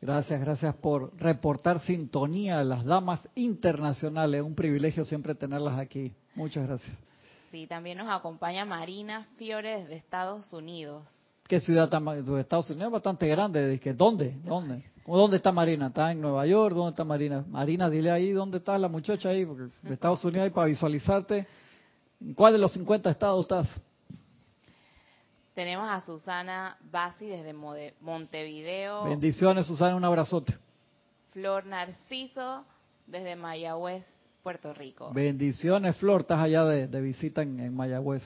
Gracias, gracias por reportar sintonía a las damas internacionales. Un privilegio siempre tenerlas aquí. Muchas gracias. Sí, también nos acompaña Marina Fiore desde Estados Unidos. ¿Qué ciudad tan de Estados Unidos? Es bastante grande. Dije, ¿Dónde? ¿Dónde? ¿O ¿Dónde está Marina? ¿Está en Nueva York? ¿Dónde está Marina? Marina, dile ahí dónde está la muchacha ahí, porque de Estados Unidos ahí para visualizarte. ¿En cuál de los 50 estados estás? Tenemos a Susana Basi desde Montevideo. Bendiciones, Susana, un abrazote. Flor Narciso desde Mayagüez, Puerto Rico. Bendiciones, Flor, estás allá de, de visita en, en Mayagüez.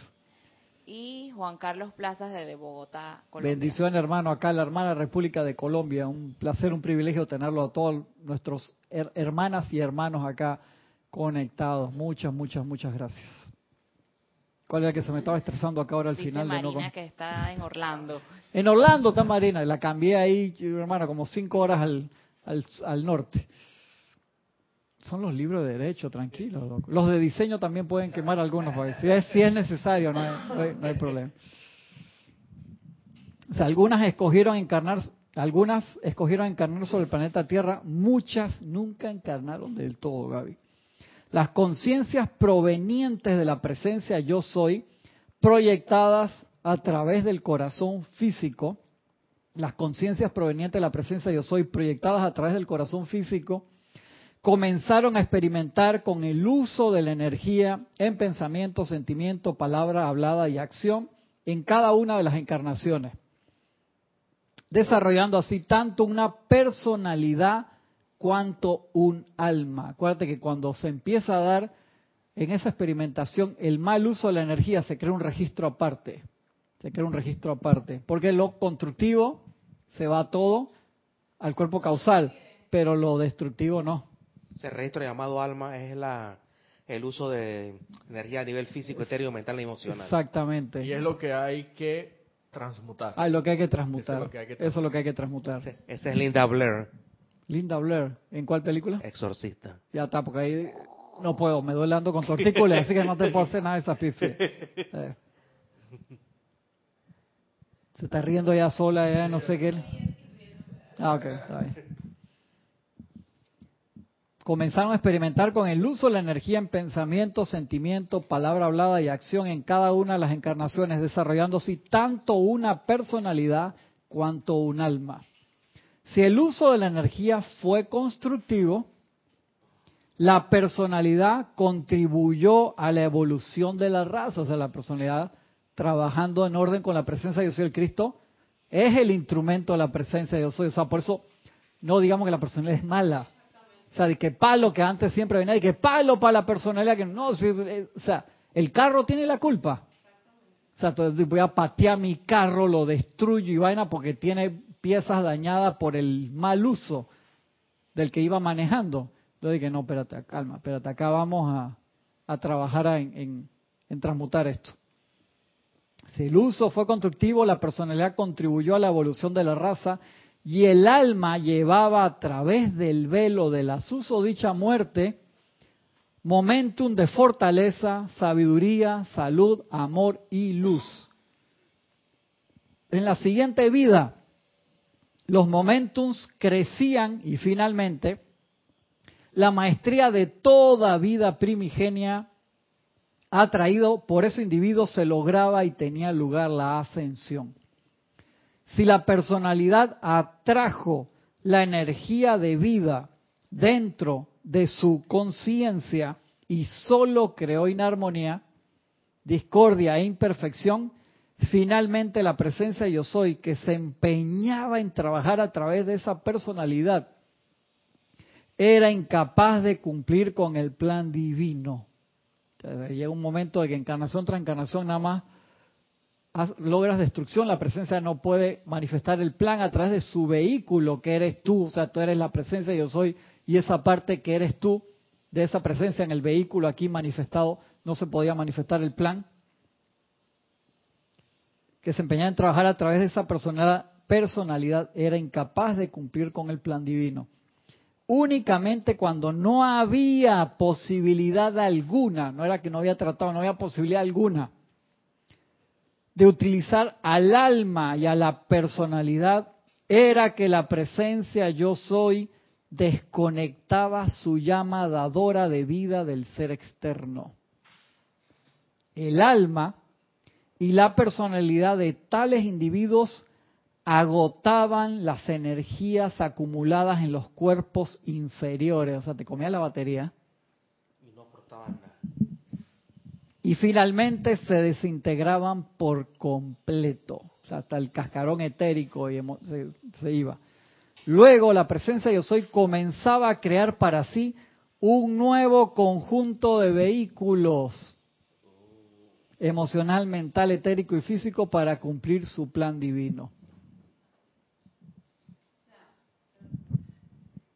y Juan Carlos Plazas desde Bogotá, Colombia. Bendiciones, hermano, acá en la hermana República de Colombia. Un placer, un privilegio tenerlo a todos nuestros her- hermanas y hermanos acá conectados. Muchas, muchas, muchas gracias. ¿Cuál era que se me estaba estresando acá ahora al Dice final? de no Marina que está en Orlando. En Orlando está Marina, la cambié ahí, hermano, como cinco horas al, al, al norte. Son los libros de derecho, tranquilo. loco. Los de diseño también pueden quemar algunos, si es, si es necesario, no hay, no hay- no hay problema. O sea, algunas escogieron encarnar, algunas escogieron encarnar sobre el planeta Tierra, muchas nunca encarnaron del todo, Gaby. Las conciencias provenientes de la presencia yo soy, proyectadas a través del corazón físico, las conciencias provenientes de la presencia yo soy, proyectadas a través del corazón físico, comenzaron a experimentar con el uso de la energía en pensamiento, sentimiento, palabra hablada y acción en cada una de las encarnaciones, desarrollando así tanto una personalidad cuanto un alma. Acuérdate que cuando se empieza a dar en esa experimentación el mal uso de la energía, se crea un registro aparte. Se crea un registro aparte. Porque lo constructivo se va todo al cuerpo causal, pero lo destructivo no. ese registro llamado alma es la el uso de energía a nivel físico, etéreo, mental y emocional. Exactamente. Y es lo que hay que transmutar. Ah, lo que hay que transmutar. Eso es lo que hay que es transmutar. Ese- Esa es Linda Blair, Linda Blair, ¿en cuál película? exorcista. Ya está, porque ahí no puedo, me duele ando con tortícolis, así que no te puedo hacer nada de esa pifi. Eh. Se está riendo ya sola, ya no sé qué. Ah, ok, está bien. Comenzaron a experimentar con el uso de la energía en pensamiento, sentimiento, palabra hablada y acción en cada una de las encarnaciones, desarrollando así tanto una personalidad cuanto un alma. Si el uso de la energía fue constructivo, la personalidad contribuyó a la evolución de la raza, o sea, la personalidad trabajando en orden con la presencia de Dios y el Cristo es el instrumento de la presencia de Dios. O sea, por eso no digamos que la personalidad es mala. O sea, de que palo que antes siempre venía, de que palo para la personalidad que no, eh, o sea, el carro tiene la culpa. O sea, voy a patear mi carro, lo destruyo y vaina porque tiene piezas dañadas por el mal uso del que iba manejando. Entonces dije, no, espérate, calma, espérate, acá vamos a, a trabajar en, en, transmutar esto. Si el uso fue constructivo, la personalidad contribuyó a la evolución de la raza y el alma llevaba a través del velo de la susodicha muerte momentum de fortaleza, sabiduría, salud, amor y luz. En la siguiente vida, los momentums crecían y finalmente la maestría de toda vida primigenia atraído por ese individuo se lograba y tenía lugar la ascensión. Si la personalidad atrajo la energía de vida dentro de su conciencia y solo creó inarmonía, discordia e imperfección, finalmente la presencia yo soy que se empeñaba en trabajar a través de esa personalidad era incapaz de cumplir con el plan divino. Llega un momento de que encarnación tras encarnación nada más logras destrucción, la presencia no puede manifestar el plan a través de su vehículo que eres tú, o sea, tú eres la presencia, yo soy, y esa parte que eres tú, de esa presencia en el vehículo aquí manifestado, no se podía manifestar el plan, que se empeñaba en trabajar a través de esa personalidad, era incapaz de cumplir con el plan divino únicamente cuando no había posibilidad alguna, no era que no había tratado, no había posibilidad alguna de utilizar al alma y a la personalidad, era que la presencia yo soy desconectaba su llama dadora de vida del ser externo. El alma y la personalidad de tales individuos agotaban las energías acumuladas en los cuerpos inferiores, o sea, te comía la batería, Y no aportaban nada. y finalmente se desintegraban por completo, o sea, hasta el cascarón etérico y se, se iba. Luego la presencia yo soy comenzaba a crear para sí un nuevo conjunto de vehículos emocional, mental, etérico y físico para cumplir su plan divino.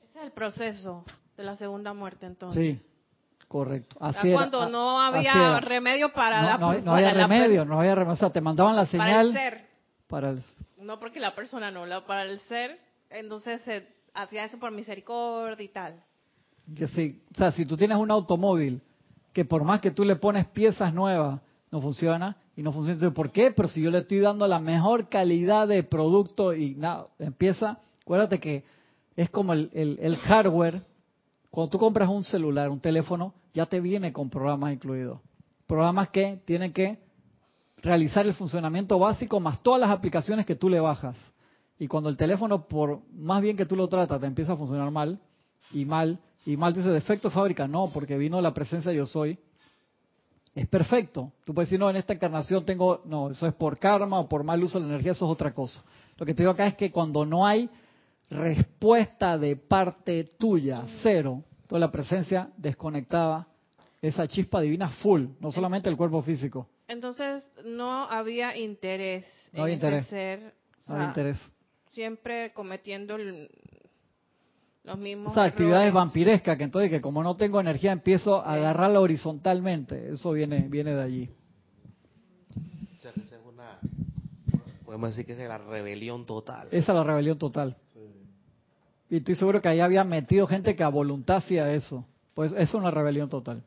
Ese es el proceso de la segunda muerte, entonces. Sí, correcto. Así era, cuando no había remedio para no, la no, no había remedio, no había remedio. O sea, te mandaban la para el señal ser, para el... no porque la persona no, la- para el ser, entonces se hacía eso por misericordia y tal. Que sí, o sea, si tú tienes un automóvil que por más que tú le pones piezas nuevas, no funciona y no funciona. Entonces, ¿Por qué? Pero si yo le estoy dando la mejor calidad de producto y nada, empieza, acuérdate que es como el, el, hardware. Cuando tú compras un celular, un teléfono, ya te viene con programas incluidos. Programas que tienen que realizar el funcionamiento básico más todas las aplicaciones que tú le bajas. Y cuando el teléfono, por más bien que tú lo tratas, te empieza a funcionar mal, y mal, y mal, dice defecto de fábrica, no, porque vino la presencia yo soy, es perfecto. Tú puedes decir, no, en esta encarnación tengo, no, eso es por karma o por mal uso de la energía, eso es otra cosa. Lo que te digo acá es que cuando no hay respuesta de parte tuya, cero, toda la presencia desconectaba esa chispa divina full, no solamente el cuerpo físico, Entonces no había interés No en interés. ser, o no había interés. siempre cometiendo el, los mismos Esas actividades errores. vampirescas, que entonces que como no tengo energía empiezo a agarrarla horizontalmente. Eso viene, viene de allí. O sea, que esa es una, podemos decir que es la rebelión total. Esa es la rebelión total. Y estoy seguro que ahí había metido gente que a voluntad hacía eso. Pues eso es una rebelión total.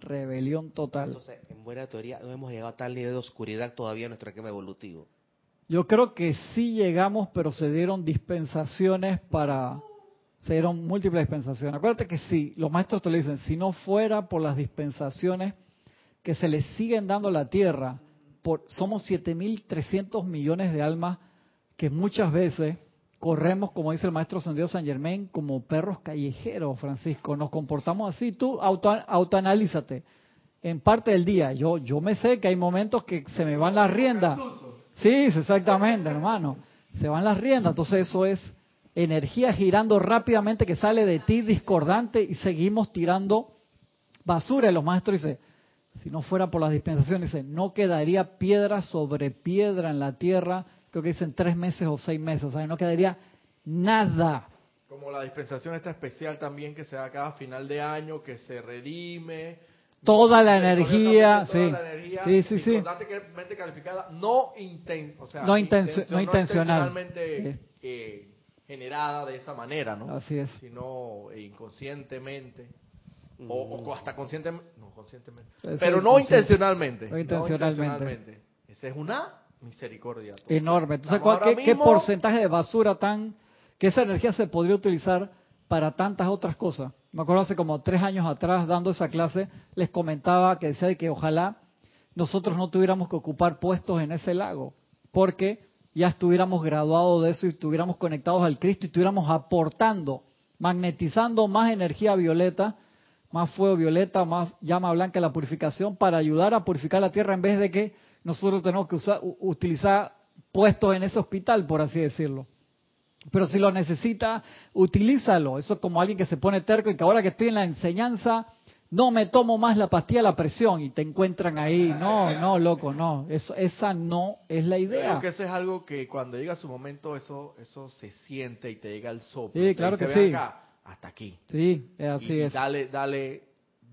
Rebelión total. Entonces, en buena teoría, no hemos llegado a tal nivel de oscuridad todavía en nuestro esquema evolutivo. Yo creo que sí llegamos, pero se dieron dispensaciones para... Se dieron múltiples dispensaciones. Acuérdate que si, los maestros te lo dicen, si no fuera por las dispensaciones que se le siguen dando a la Tierra, por, somos 7.300 millones de almas que muchas veces corremos, como dice el maestro Sendido San Germain, como perros callejeros, Francisco. Nos comportamos así. Tú auto, autoanalízate. En parte del día, yo, yo me sé que hay momentos que se me van las riendas. Sí, exactamente, hermano. Se van las riendas. Entonces eso es energía girando rápidamente que sale de ti discordante y seguimos tirando basura. Y los maestros dicen, si no fuera por las dispensaciones, dice, no quedaría piedra sobre piedra en la tierra, creo que dicen tres meses o seis meses, o sea, no quedaría nada. Como la dispensación esta especial también que se da cada final de año, que se redime. Toda la energía, toda sí. la energía Sí, sí, sí. calificada, no, inten, o sea, No no intencional. intencionalmente eh, generada de esa manera, ¿no? Así es. Sino eh, inconscientemente. O, o hasta conscientemente, no conscientemente, Es pero no intencionalmente. No intencionalmente. intencionalmente. Esa es una misericordia. Enorme. Entonces, ¿cuál- qué, qué porcentaje de basura tan... que esa energía se podría utilizar para tantas otras cosas? Me acuerdo hace como tres años atrás, dando esa clase, les comentaba que decía de que ojalá nosotros no tuviéramos que ocupar puestos en ese lago, porque ya estuviéramos graduados de eso y estuviéramos conectados al Cristo y estuviéramos aportando, magnetizando más energía violeta, más fuego violeta, más llama blanca la purificación para ayudar a purificar la tierra en vez de que nosotros tenemos que usar, utilizar puestos en ese hospital, por así decirlo. Pero si lo necesita, utilízalo. Eso es como alguien que se pone terco y que ahora que estoy en la enseñanza, no me tomo más la pastilla de la presión y te encuentran ahí. No, no, loco, no. Eso, esa no es la idea. Creo que eso es algo que cuando llega su momento, eso eso se siente y te llega el soplo. Sí, claro que "Ven sí. acá, hasta aquí. Sí, es así y, y es. dale, dale,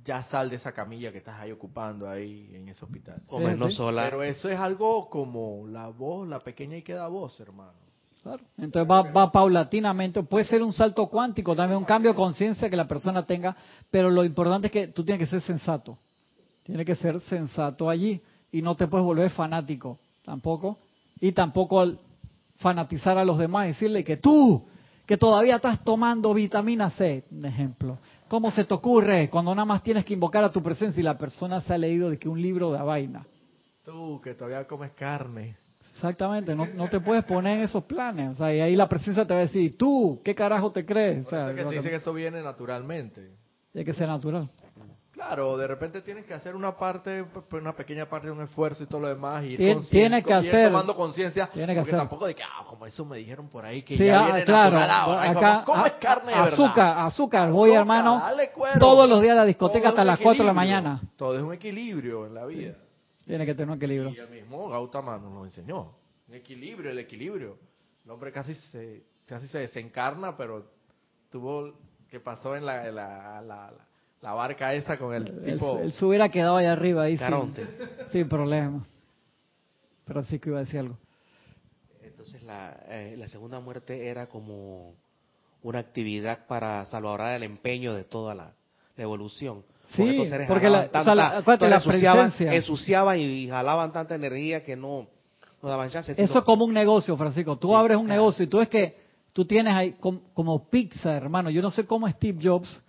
ya sal de esa camilla que estás ahí ocupando ahí en ese hospital. Comernos sí. sola. Pero eso es algo como la voz, la pequeña y queda voz, hermano. Entonces va, va paulatinamente, puede ser un salto cuántico, también un cambio de conciencia que la persona tenga, pero lo importante es que tú tienes que ser sensato, tienes que ser sensato allí y no te puedes volver fanático tampoco, y tampoco fanatizar a los demás, decirle que tú, que todavía estás tomando vitamina C, un ejemplo. ¿Cómo se te ocurre cuando nada más tienes que invocar a tu presencia y la persona se ha leído de que un libro de vaina? Tú que todavía comes carne. Exactamente, no, no te puedes poner en esos planes. O sea, y ahí la presencia te va a decir, tú, ¿qué carajo te crees? O sea, es que se que- dice que eso viene naturalmente. hay que ser natural. Claro, de repente tienes que hacer una parte, pues, una pequeña parte de un esfuerzo y todo lo demás. Y ir Tien- consciente- tiene que hacer. tomando conciencia. Tiene que porque hacer. tampoco de que, ah, como eso me dijeron por ahí, que Sí, ya ah, viene claro. natural ahora. Acá, vamos, comes a- carne de azúcar, verdad. azúcar. Voy, Azúcar, hermano, todos los días a la discoteca hasta las 4 de la mañana. Todo es un equilibrio en la vida. Tiene que tener un equilibrio. Y el mismo Gautama nos lo enseñó. Un equilibrio, el equilibrio. El hombre casi se, casi se desencarna, pero tuvo que pasó en la, la, la, la- la barca esa con el tipo... él se hubiera quedado ahí arriba, ahí sin, Caronte. sin problema. Francisco iba a decir algo. Entonces la, eh, la segunda muerte era como una actividad para salvaguardar el empeño de toda la, la evolución. Sí, seres porque la- o sea, la- tanta- acuérdate, la ensuciaban, y jalaban tanta energía que no, no daban chance. Eso es como un negocio, Francisco. Tú Sí, abres un negocio y tú es que tú tienes ahí com- como Pixar, hermano. Yo no sé cómo Steve Jobs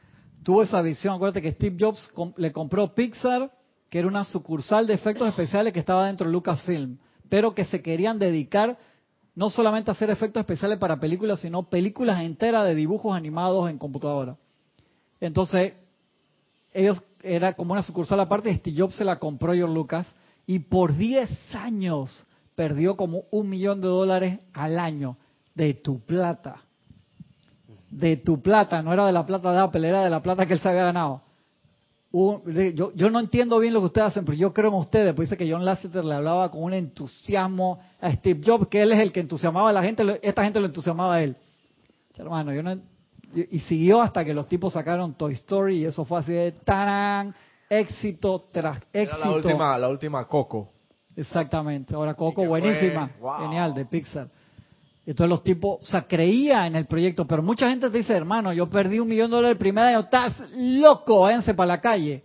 tuvo esa visión. Acuérdate que Steve Jobs com- le compró Pixar, que era una sucursal de efectos especiales que estaba dentro de Lucasfilm, pero que se querían dedicar no solamente a hacer efectos especiales para películas, sino películas enteras de dibujos animados en computadora. Entonces, ellos era como una sucursal aparte Steve Jobs se la compró George Lucas y por 10 años perdió como un millón de dólares al año de tu plata. De tu plata, no era de la plata de Apple, era de la plata que él se había ganado. Un- yo, yo no entiendo bien lo que ustedes hacen, pero yo creo en ustedes. Pues dice que John Lasseter le hablaba con un entusiasmo a Steve Jobs, que él es el que entusiasmaba a la gente, esta gente lo entusiasmaba a él. Hermano, yo no, Y, y siguió hasta que los tipos sacaron Toy Story y eso fue así de tarán, éxito tras Era éxito. la última, la última Coco. Exactamente. Ahora Coco, buenísima. wow. Genial, de Pixar. Entonces los tipos, o sea, creía en el proyecto, pero mucha gente te dice, hermano, yo perdí un millón de dólares el primer año, estás loco, váyanse para la calle.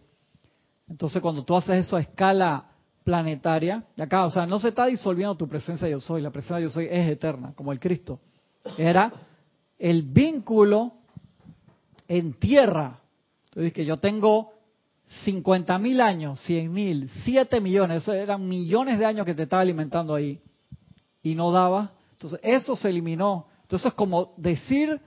Entonces cuando tú haces eso a escala planetaria, y acá, o sea, no se está disolviendo tu presencia yo soy, la presencia yo soy es eterna, como el Cristo. Era el vínculo en tierra. Entonces que yo tengo 50 mil años, 100 mil, 7 millones, eso eran millones de años que te estaba alimentando ahí y no daba. Entonces eso se eliminó. Entonces es como decir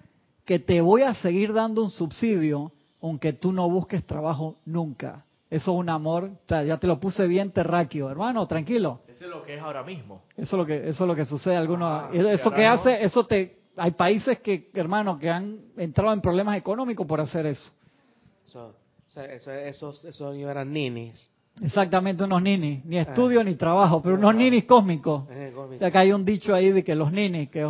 que te voy a seguir dando un subsidio aunque tú no busques trabajo nunca. Eso es un amor, ya te lo puse bien terráqueo, hermano, tranquilo. Eso es lo que es ahora mismo. Eso es lo que eso es lo que sucede algunos Ah, eso que hace eso te hay países que hermano que han entrado en problemas económicos por hacer eso. Eso- o sea, eso- esos, esos niños eran ninis. Exactamente, unos ninis, ni estudio ni trabajo, pero unos ninis cósmicos. Eh, O sea, que hay un dicho ahí de que los ninis, que,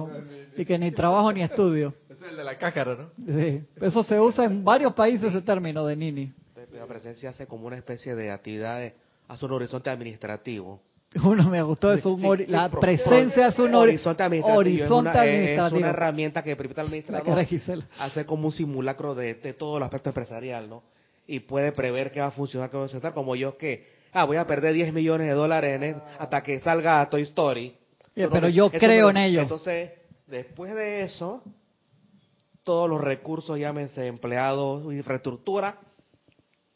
y que ni trabajo ni estudio. Ese (laughs) es el de la cácara, ¿no? Sí. Eso se usa en varios países ese término de nini. La presencia hace como una especie de actividad, de, hace un horizonte administrativo. (laughs) Uno me gustó eso, un Sí, la presencia es un ori- horizonte administrativo. horizonte es, una, es una herramienta que permite al administrador hacer como un simulacro de, de todo el aspecto empresarial, ¿no? Y puede prever qué va a funcionar, qué va a funcionar, como yo que, ah, voy a perder 10 millones de dólares en el- hasta que salga Toy Story. Pero yo eso creo en ello. Entonces, después de eso, todos los recursos, llámense empleados, infraestructura,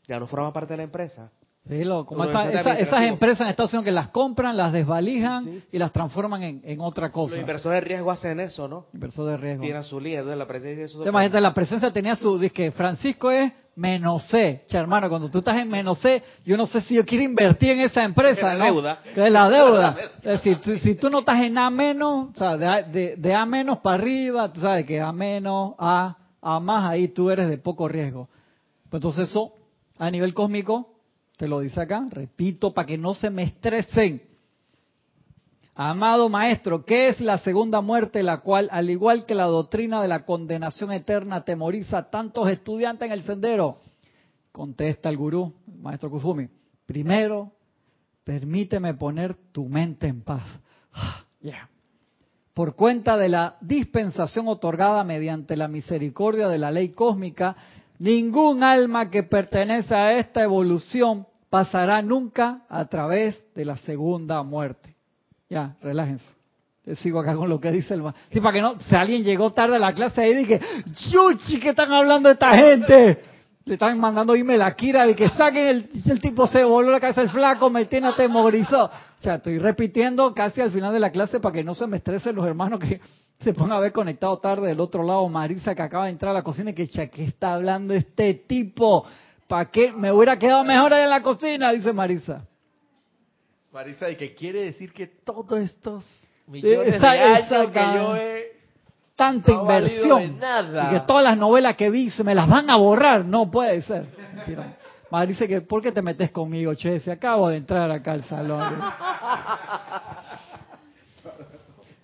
ya no forman parte de la empresa. Sí, lo- como esa- esa- esas empresas en Estados Unidos que las compran, las desvalijan Sí. y las transforman en, en otra cosa. Los inversores de riesgo hacen eso, ¿no? Inversor de riesgo. Tienen su líder, entonces la presencia de eso. La presencia tenía su, dice que Francisco es menos C. Che, hermano, cuando tú estás en menos C, yo no sé si yo quiero invertir en esa empresa, Es la ¿no? deuda. Que es la (laughs) deuda. Es decir, tú- si tú no estás en A menos, o sea, de, A- de, de A menos para arriba, tú sabes que A menos, A, A más, ahí tú eres de poco riesgo. Pues entonces eso, a nivel cósmico, te lo dice acá, repito, para que no se me estresen. Amado maestro, ¿qué es la segunda muerte, la cual, al igual que la doctrina de la condenación eterna, temoriza a tantos estudiantes en el sendero? Contesta el gurú, el maestro Kusumi. Primero, permíteme poner tu mente en paz. Yeah. Por cuenta de la dispensación otorgada mediante la misericordia de la ley cósmica, ningún alma que pertenece a esta evolución pasará nunca a través de la segunda muerte. Ya, relájense. Yo sigo acá con lo que dice el ma- Sí, para que no, si alguien llegó tarde a la clase ahí, dije, ¡Yuchi! ¿Qué están hablando esta gente? Le están mandando email a Kira de que saquen el, el tipo se voló la cabeza el flaco, me tiene atemorizado. O sea, estoy repitiendo casi al final de la clase para que no se me estresen los hermanos que se pongan a ver conectado tarde del otro lado. Marisa que acaba de entrar a la cocina y que, "Cha, ¿qué está hablando este tipo? ¿Para qué? Me hubiera quedado mejor ahí en la cocina, dice Marisa. Marisa, y que quiere decir que todos estos millones Esa- de años que yo he... tanta No inversión nada. y que todas las novelas que vi se me las van a borrar, no puede ser. Mentira. Dice que ¿por qué te metes conmigo, che? Si acabo de entrar acá al salón. (laughs)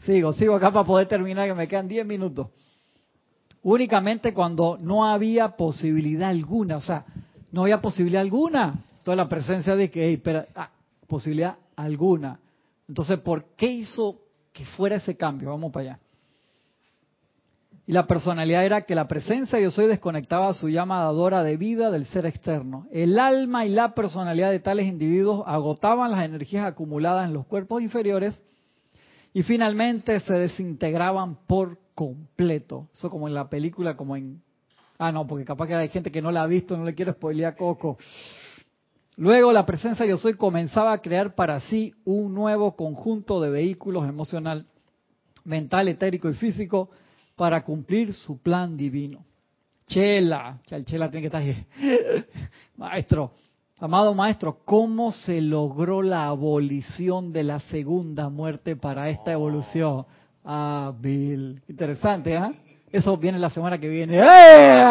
Sigo, sigo acá para poder terminar, que me quedan 10 minutos. Únicamente cuando no había posibilidad alguna, o sea, no había posibilidad alguna. Toda la presencia de que, hey, ah, posibilidad alguna. Entonces, ¿por qué hizo que fuera ese cambio? Vamos para allá. Y la personalidad era que la presencia yo soy desconectaba su llama dadora de vida del ser externo. El alma y la personalidad de tales individuos agotaban las energías acumuladas en los cuerpos inferiores y finalmente se desintegraban por completo. Eso como en la película, como en... Ah, no, porque capaz que hay gente que no la ha visto, no le quiero spoilear Coco. Luego la presencia yo soy comenzaba a crear para sí un nuevo conjunto de vehículos emocional, mental, etérico y físico para cumplir su plan divino. Chela, Chela tiene que estar ahí. (laughs) Maestro, amado maestro, ¿cómo se logró la abolición de la segunda muerte para esta evolución? Ah, Bill, interesante, ¿ah? Eso viene la semana que viene. ¡Eh!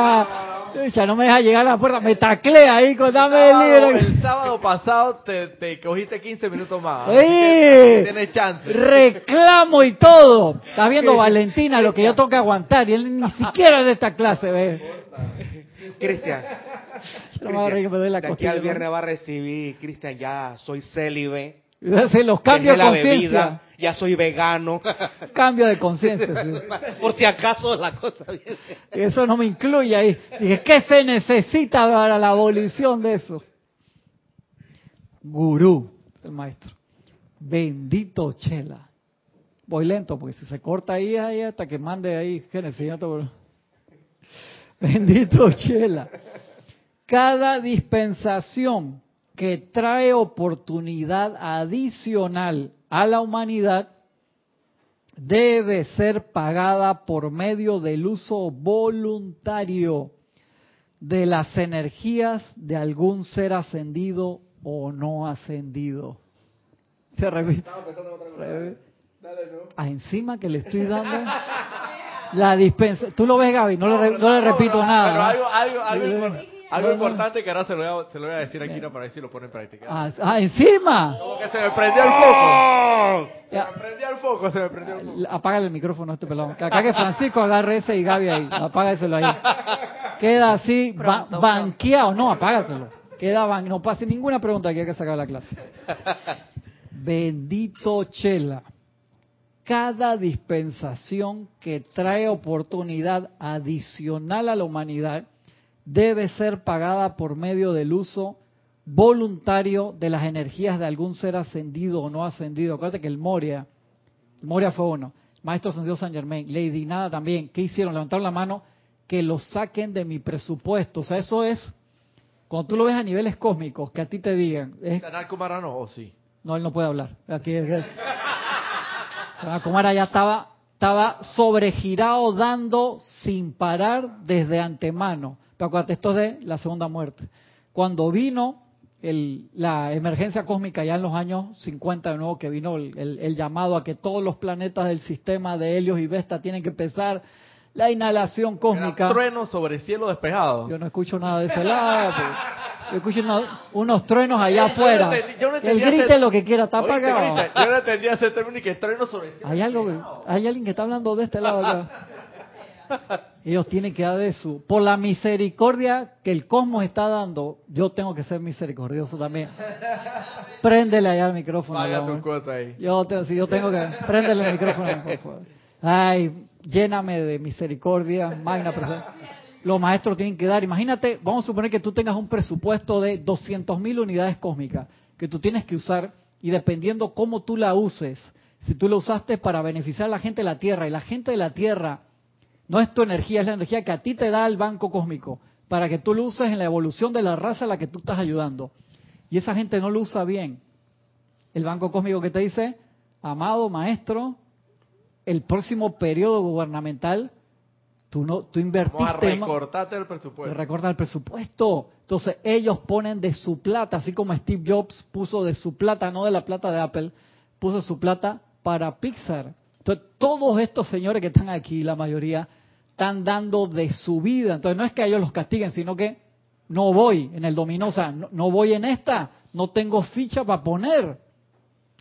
Ya no me deja llegar a la puerta, me taclea ahí con dame el sábado- libro. el sábado pasado te, te cogiste 15 minutos más. (laughs) que Tienes chance. Reclamo y todo. Estás viendo (laughs) Valentina lo que yo tengo que aguantar y él ni siquiera de esta clase, ve. Cristian, Que me doy la de aquí al viernes va a recibir, Cristian, ya soy célibe. (laughs) Se los de la conciencia. bebida, ya soy vegano. (laughs) Cambio de conciencia. sí. (laughs) Por si acaso la cosa viene. Eso no me incluye ahí. Dije, ¿qué se necesita para la abolición de eso? Gurú, el maestro. Bendito Chela. Voy lento porque si se corta ahí, ahí hasta que mande ahí Génesis. Bendito Chela. Cada dispensación que trae oportunidad adicional a la humanidad debe ser pagada por medio del uso voluntario de las energías de algún ser ascendido o no ascendido. Se repite. Ah, encima que le estoy dando la dispensa. Tú lo ves, Gaby, no, le, no le repito Pero nada. algo, algo, algo. Algo No, no. importante que ahora se lo, voy a, se lo voy a decir aquí para ver si lo pone en práctica. Ah, ah, encima. Como que se me prendió el foco. Se Ya. me prendió el foco, se me prendió el foco. Apágale el micrófono a este pelado. Que Acá que Francisco agarre ese y Gaby ahí. Apágaselo ahí. Queda así, ba- Pronto, banqueado. No, apágaselo. Queda ban no pase ninguna pregunta que hay que sacar la clase. Bendito Chela. Cada dispensación que trae oportunidad adicional a la humanidad debe ser pagada por medio del uso voluntario de las energías de algún ser ascendido o no ascendido. Acuérdate que el Moria, el Moria fue uno, Maestro Ascendido San Germain, Lady Nada también, ¿qué hicieron? Levantaron la mano, que lo saquen de mi presupuesto. O sea, eso es, cuando tú lo ves a niveles cósmicos, que a ti te digan, es ¿Sanat Kumara no? ¿O sí? no, él no puede hablar. Aquí es. Kumara ya estaba, estaba sobregirado dando sin parar desde antemano. Pero acuérdate, esto es de la segunda muerte. Cuando vino el- la emergencia cósmica ya en los años 50 de nuevo, que vino el, el- el llamado a que todos los planetas del sistema de Helios y Vesta tienen que empezar la inhalación cósmica. Era trueno sobre cielo despejado. Yo no escucho nada de ese lado. pues. Yo escucho unos, unos truenos allá Yo no afuera. entendí- yo no entendía grite ese- lo que quiera, está apagado. Yo no entendía ese término y que trueno sobre cielo Hay algo, hay alguien que está hablando de este lado acá. (laughs) Ellos tienen que dar de su, por la misericordia que el cosmos está dando, yo tengo que ser misericordioso también. (laughs) Préndele allá el micrófono. Paga tu hombre. cuota ahí. Yo, te- si yo tengo que, préndele el micrófono, por (laughs) favor. Ay, lléname de misericordia, magna presencia. Los maestros tienen que dar, imagínate, vamos a suponer que tú tengas un presupuesto de 200 mil unidades cósmicas que tú tienes que usar y dependiendo cómo tú la uses, si tú la usaste para beneficiar a la gente de la Tierra y la gente de la Tierra no es tu energía, es la energía que a ti te da el banco cósmico para que tú lo uses en la evolución de la raza a la que tú estás ayudando. Y esa gente no lo usa bien. El banco cósmico que te dice, amado maestro, el próximo periodo gubernamental, tú no, tú Vamos a invertiste, recortarte el presupuesto. recorta el presupuesto. Entonces ellos ponen de su plata, así como Steve Jobs puso de su plata, no de la plata de Apple, puso su plata para Pixar. Entonces todos estos señores que están aquí, la mayoría, están dando de su vida. Entonces no es que ellos los castiguen, sino que no voy en el dominó, o sea, no, no voy en esta, no tengo ficha para poner.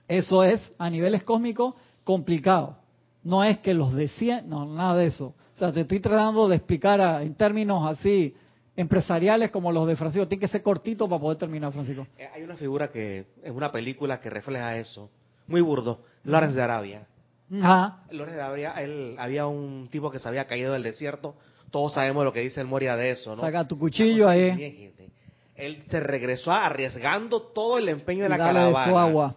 Eso es a niveles cósmicos complicado. No es que los decían, no, nada de eso. O sea, te estoy tratando de explicar en términos así empresariales como los de Francisco. Tiene que ser cortito para poder terminar, Francisco. Eh, Hay una figura que es una película que refleja eso. Muy burdo. Lawrence de Arabia. Ajá. De Arabia, él, había un tipo que se había caído del desierto. Todos sabemos lo que dice el Moria de eso, ¿no? Saca tu cuchillo ahí. Él se regresó arriesgando todo el empeño de la dale de caravana. su agua.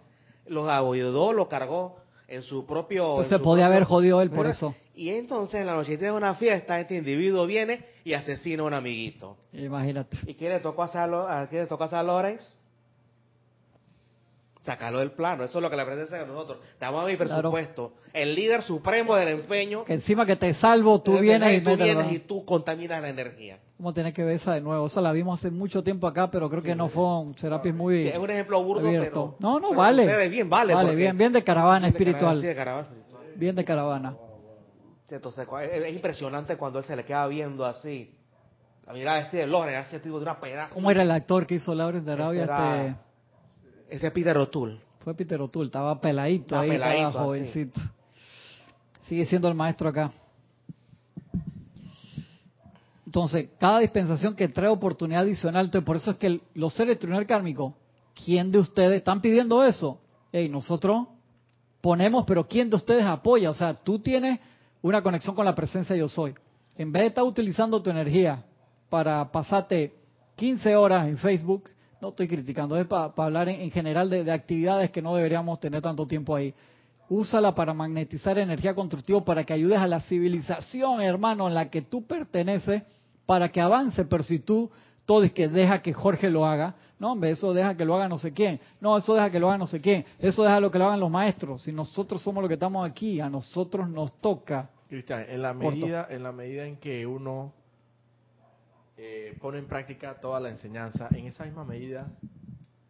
Los ayudó, lo cargó en su propio... en Entonces su podía propio- haber jodido él por ¿verdad? eso. Y entonces en la noche de una fiesta, este individuo viene y asesina a un amiguito. Imagínate. ¿Y qué le tocó hacer a, Lo- a, qué le tocó hacer a Lawrence? Sacarlo del plano. Eso es lo que le presencia a nosotros. Damos mi Claro. presupuesto. El líder supremo del empeño. Que encima que te salvo, tú es vienes y tú vienes la- y tú contaminas la energía. Vamos a tener que ver esa de nuevo. Esa la vimos hace mucho tiempo acá, pero creo que no fue un Serapis muy Sí, es un ejemplo burdo, abierto. pero... no, no, pero vale. bien, vale. Vale, bien, bien de caravana bien de caravana, espiritual. sí, de caravana espiritual. Bien de caravana. Entonces, es es impresionante cuando él se le queda viendo así. La mirada ese de Lore, ese tipo de una pedazo. ¿Cómo era el actor que hizo Lawrence de Arabia? Este, Ese es Peter O'Toole. fue Peter O'Toole, estaba peladito Estaba ahí, peladito, estaba jovencito. Sigue siendo el maestro acá. Entonces, cada dispensación que trae oportunidad adicional, entonces por eso es que el- los seres tribunal kármico, ¿quién de ustedes están pidiendo eso? Ey, nosotros ponemos, pero ¿quién de ustedes apoya? O sea, tú tienes una conexión con la presencia yo soy. En vez de estar utilizando tu energía para pasarte 15 horas en Facebook, no estoy criticando, es para hablar en, en general de, de actividades que no deberíamos tener tanto tiempo ahí. Úsala para magnetizar energía constructiva para que ayudes a la civilización, hermano, en la que tú perteneces, para que avance. Pero si tú todo es que deja que Jorge lo haga, no, hombre, eso deja que lo haga no sé quién, no, eso deja que lo haga no sé quién, eso deja lo que lo hagan los maestros. Si nosotros somos los que estamos aquí, a nosotros nos toca. Cristian, en la Corto. medida, en la medida en que uno eh, pone en práctica toda la enseñanza, en esa misma medida,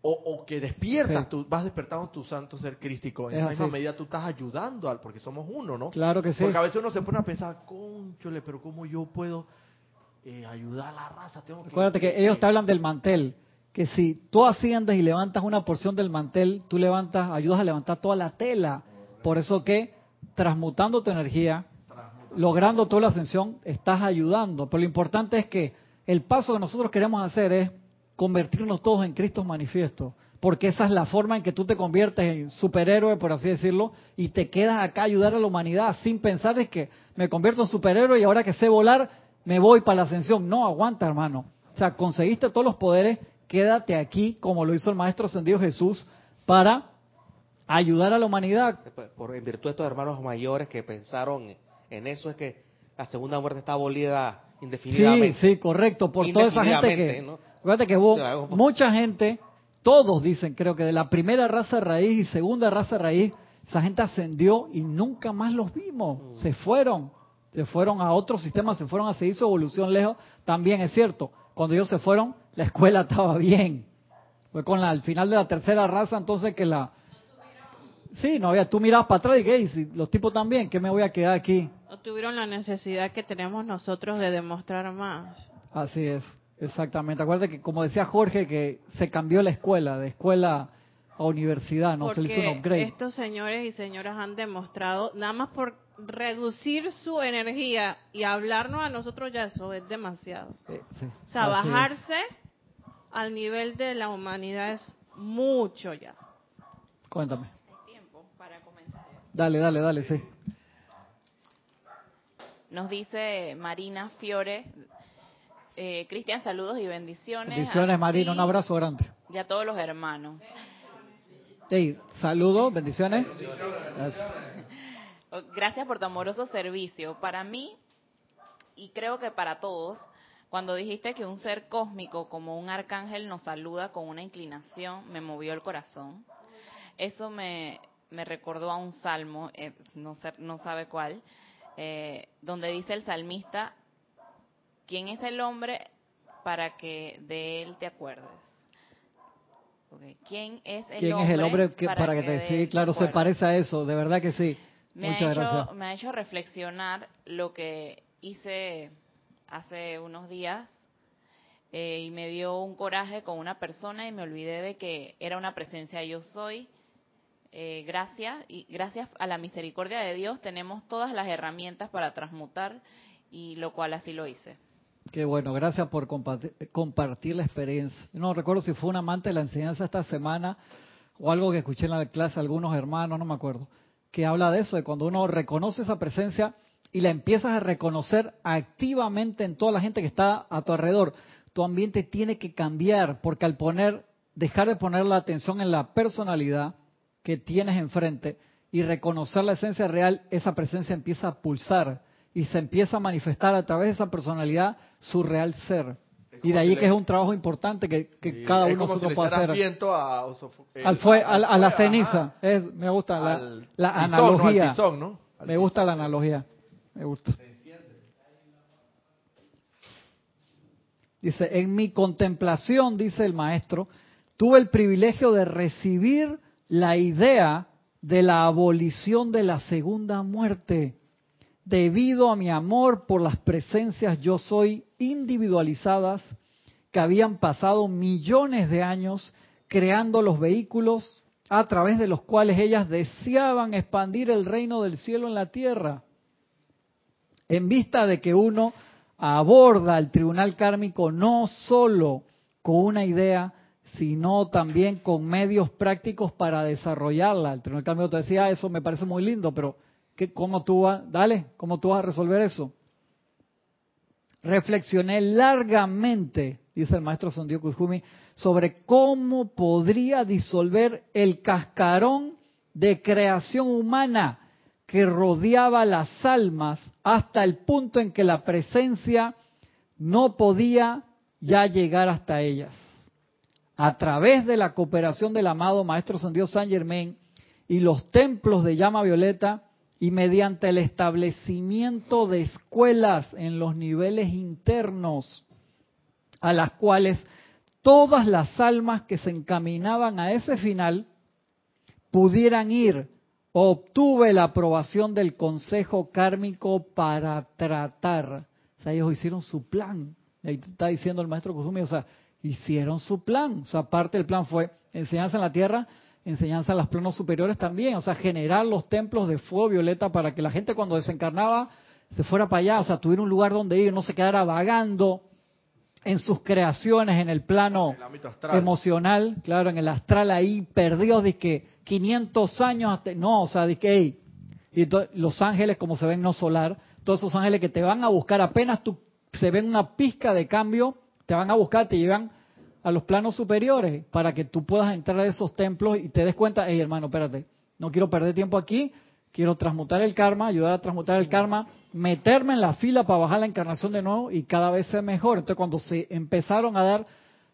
o, o que despiertas, Sí. tú vas despertando tu santo ser crístico, en Es esa misma medida tú estás ayudando al, porque somos uno, ¿no? Claro que sí. Porque a veces uno se pone a pensar, conchole, pero ¿cómo yo puedo eh, ayudar a la raza? Tengo que Acuérdate que ellos te hablan del mantel, que si tú asciendes y levantas una porción del mantel, tú levantas, ayudas a levantar toda la tela. Por eso que transmutando tu energía, logrando toda la ascensión, estás ayudando. Pero lo importante es que el paso que nosotros queremos hacer es convertirnos todos en Cristo manifiesto. Porque esa es la forma en que tú te conviertes en superhéroe, por así decirlo, y te quedas acá ayudar a la humanidad sin pensar es que me convierto en superhéroe y ahora que sé volar, me voy para la ascensión. No, aguanta, hermano. O sea, conseguiste todos los poderes, quédate aquí, como lo hizo el Maestro Ascendido Jesús, para ayudar a la humanidad. Por, en virtud de estos hermanos mayores que pensaron en eso, es que la segunda muerte está abolida indefinidamente. sí, correcto, por toda esa gente que... ¿no? Acuérdate que mucha gente, todos dicen, creo que de la primera raza raíz y segunda raza raíz, esa gente ascendió y nunca más los vimos, Mm. se fueron, se fueron a otro sistema, se fueron a seguir su evolución lejos, también es cierto, cuando ellos se fueron, la escuela (laughs) estaba bien, fue con la, al final de la tercera raza entonces que la... Sí, no había, tú mirabas para atrás y que, "Ey, si los tipos también, ¿qué me voy a quedar aquí? No tuvieron la necesidad que tenemos nosotros de demostrar más. Así es, exactamente. Acuérdate que, como decía Jorge, que se cambió la escuela, de escuela a universidad, no se le hizo un Porque upgrade. estos señores y señoras han demostrado, nada más por reducir su energía y hablarnos a nosotros ya eso es demasiado. Eh, sí, O sea, así es. bajarse al nivel de la humanidad es mucho ya. Cuéntame. Tiempo para comentarios. Dale, dale, dale, sí. Nos dice Marina Fiore. Eh, Cristian, saludos y bendiciones. Bendiciones, Marina, un abrazo grande. Y a todos los hermanos. Hey, saludos, bendiciones. Gracias. (laughs) Gracias por tu amoroso servicio. Para mí, y creo que para todos, cuando dijiste que un ser cósmico como un arcángel nos saluda con una inclinación, me movió el corazón. Eso me, me recordó a un salmo, eh, no, sé, no sabe cuál, eh, donde dice el salmista, ¿quién es el hombre para que de él te acuerdes? ¿Quién es el ¿Quién hombre, es el hombre que, para, que te... Sí, claro, se parece a eso, de verdad que sí. Me Muchas ha, hecho, gracias. me ha hecho reflexionar lo que hice hace unos días eh, y me dio un coraje con una persona y me olvidé de que era una presencia yo soy. Eh, gracias y gracias a la misericordia de Dios tenemos todas las herramientas para transmutar y lo cual así lo hice. Qué bueno, gracias por compartir, compartir la experiencia. No recuerdo si fue un amante de la enseñanza esta semana o algo que escuché en la clase algunos hermanos, no me acuerdo, que habla de eso, de cuando uno reconoce esa presencia y la empiezas a reconocer activamente en toda la gente que está a tu alrededor. Tu ambiente tiene que cambiar porque al poner, dejar de poner la atención en la personalidad que tienes enfrente y reconocer la esencia real, esa presencia empieza a pulsar y se empieza a manifestar a través de esa personalidad su real ser. Y de ahí si que le- es un trabajo importante que, que Sí, cada uno de nosotros puede hacer. viento a, eh, Al fue, a, la- a la fuego, ceniza. Es, me gusta la, Al la tizón, ¿no? analogía. Me gusta la analogía. Me gusta. Dice, en mi contemplación, dice el maestro, tuve el privilegio de recibir la idea de la abolición de la segunda muerte, debido a mi amor por las presencias yo soy individualizadas que habían pasado millones de años creando los vehículos a través de los cuales ellas deseaban expandir el reino del cielo en la tierra. En vista de que uno aborda el tribunal kármico no solo con una idea, sino también con medios prácticos para desarrollarla. El tribunal kármico te decía, ah, eso me parece muy lindo, pero ¿qué, ¿cómo tú vas, dale, cómo tú vas a resolver eso? Reflexioné largamente, dice el maestro Sondio Kuzumi, sobre cómo podría disolver el cascarón de creación humana que rodeaba las almas hasta el punto en que la presencia no podía ya llegar hasta ellas. A través de la cooperación del amado Maestro San Dios San Germain y los templos de llama violeta y mediante el establecimiento de escuelas en los niveles internos a las cuales todas las almas que se encaminaban a ese final pudieran ir obtuve la aprobación del Consejo Kármico para tratar. O sea, ellos hicieron su plan. Ahí está diciendo el maestro Kusumi, o sea, hicieron su plan. O sea, parte del plan fue enseñanza en la tierra, enseñanza en los planos superiores también. O sea, generar los templos de fuego violeta para que la gente cuando desencarnaba se fuera para allá, o sea, tuviera un lugar donde ir, no se quedara vagando en sus creaciones en el plano emocional, claro, en el astral ahí, perdidos de que 500 años, hasta, no, o sea, de que, y los ángeles como se ven no solar, todos esos ángeles que te van a buscar apenas tú, se ven una pizca de cambio, te van a buscar, te llevan a los planos superiores para que tú puedas entrar a esos templos y te des cuenta, hey hermano, espérate, no quiero perder tiempo aquí, quiero transmutar el karma, ayudar a transmutar el karma, meterme en la fila para bajar la encarnación de nuevo y cada vez ser mejor. Entonces cuando se empezaron a dar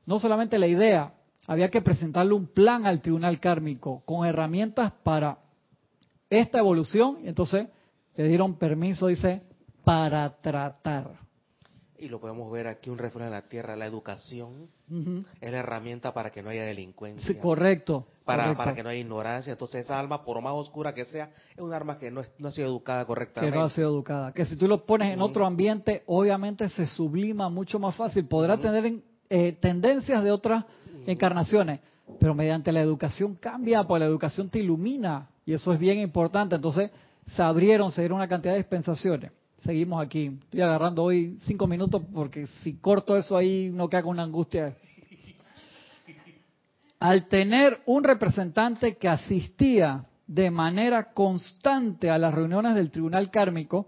no solamente la idea, había que presentarle un plan al tribunal kármico con herramientas para esta evolución, y entonces le dieron permiso, dice, para tratar. Y lo podemos ver aquí, un reflejo en la tierra, la educación es la herramienta para que no haya delincuencia. Sí, correcto. Para, para que no haya ignorancia. Entonces esa alma, por más oscura que sea, es un arma que no, no ha sido educada correctamente. Que no ha sido educada. Que si tú lo pones en otro ambiente, obviamente se sublima mucho más fácil. Podrá tener eh, tendencias de otras encarnaciones, pero mediante la educación cambia, porque la educación te ilumina. Y eso es bien importante. Entonces se abrieron, se dieron una cantidad de dispensaciones seguimos aquí. Estoy agarrando hoy cinco minutos porque si corto eso ahí no con una angustia. Al tener un representante que asistía de manera constante a las reuniones del tribunal kármico,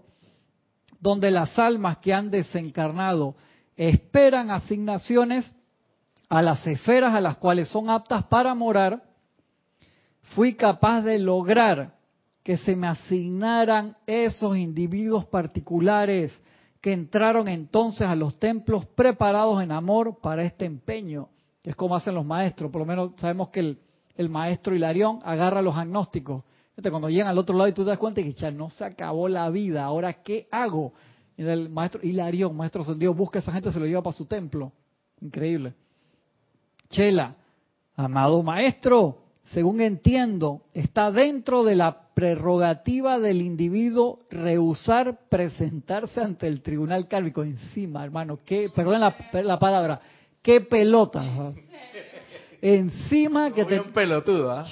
donde las almas que han desencarnado esperan asignaciones a las esferas a las cuales son aptas para morar, fui capaz de lograr que se me asignaran esos individuos particulares que entraron entonces a los templos preparados en amor para este empeño, es como hacen los maestros. Por lo menos sabemos que el, el maestro Hilarión agarra a los agnósticos. cuando llegan al otro lado y tú te das cuenta que ya no se acabó la vida, ahora ¿qué hago? Y el maestro Hilarión, maestro Sendido, busca a esa gente, se lo lleva para su templo. Increíble. Chela, amado maestro, según entiendo, está dentro de la prerrogativa del individuo rehusar presentarse ante el tribunal kármico. Encima, hermano, qué, perdón la, palabra, qué pelota. Encima que te... pelotudo, ¿ah?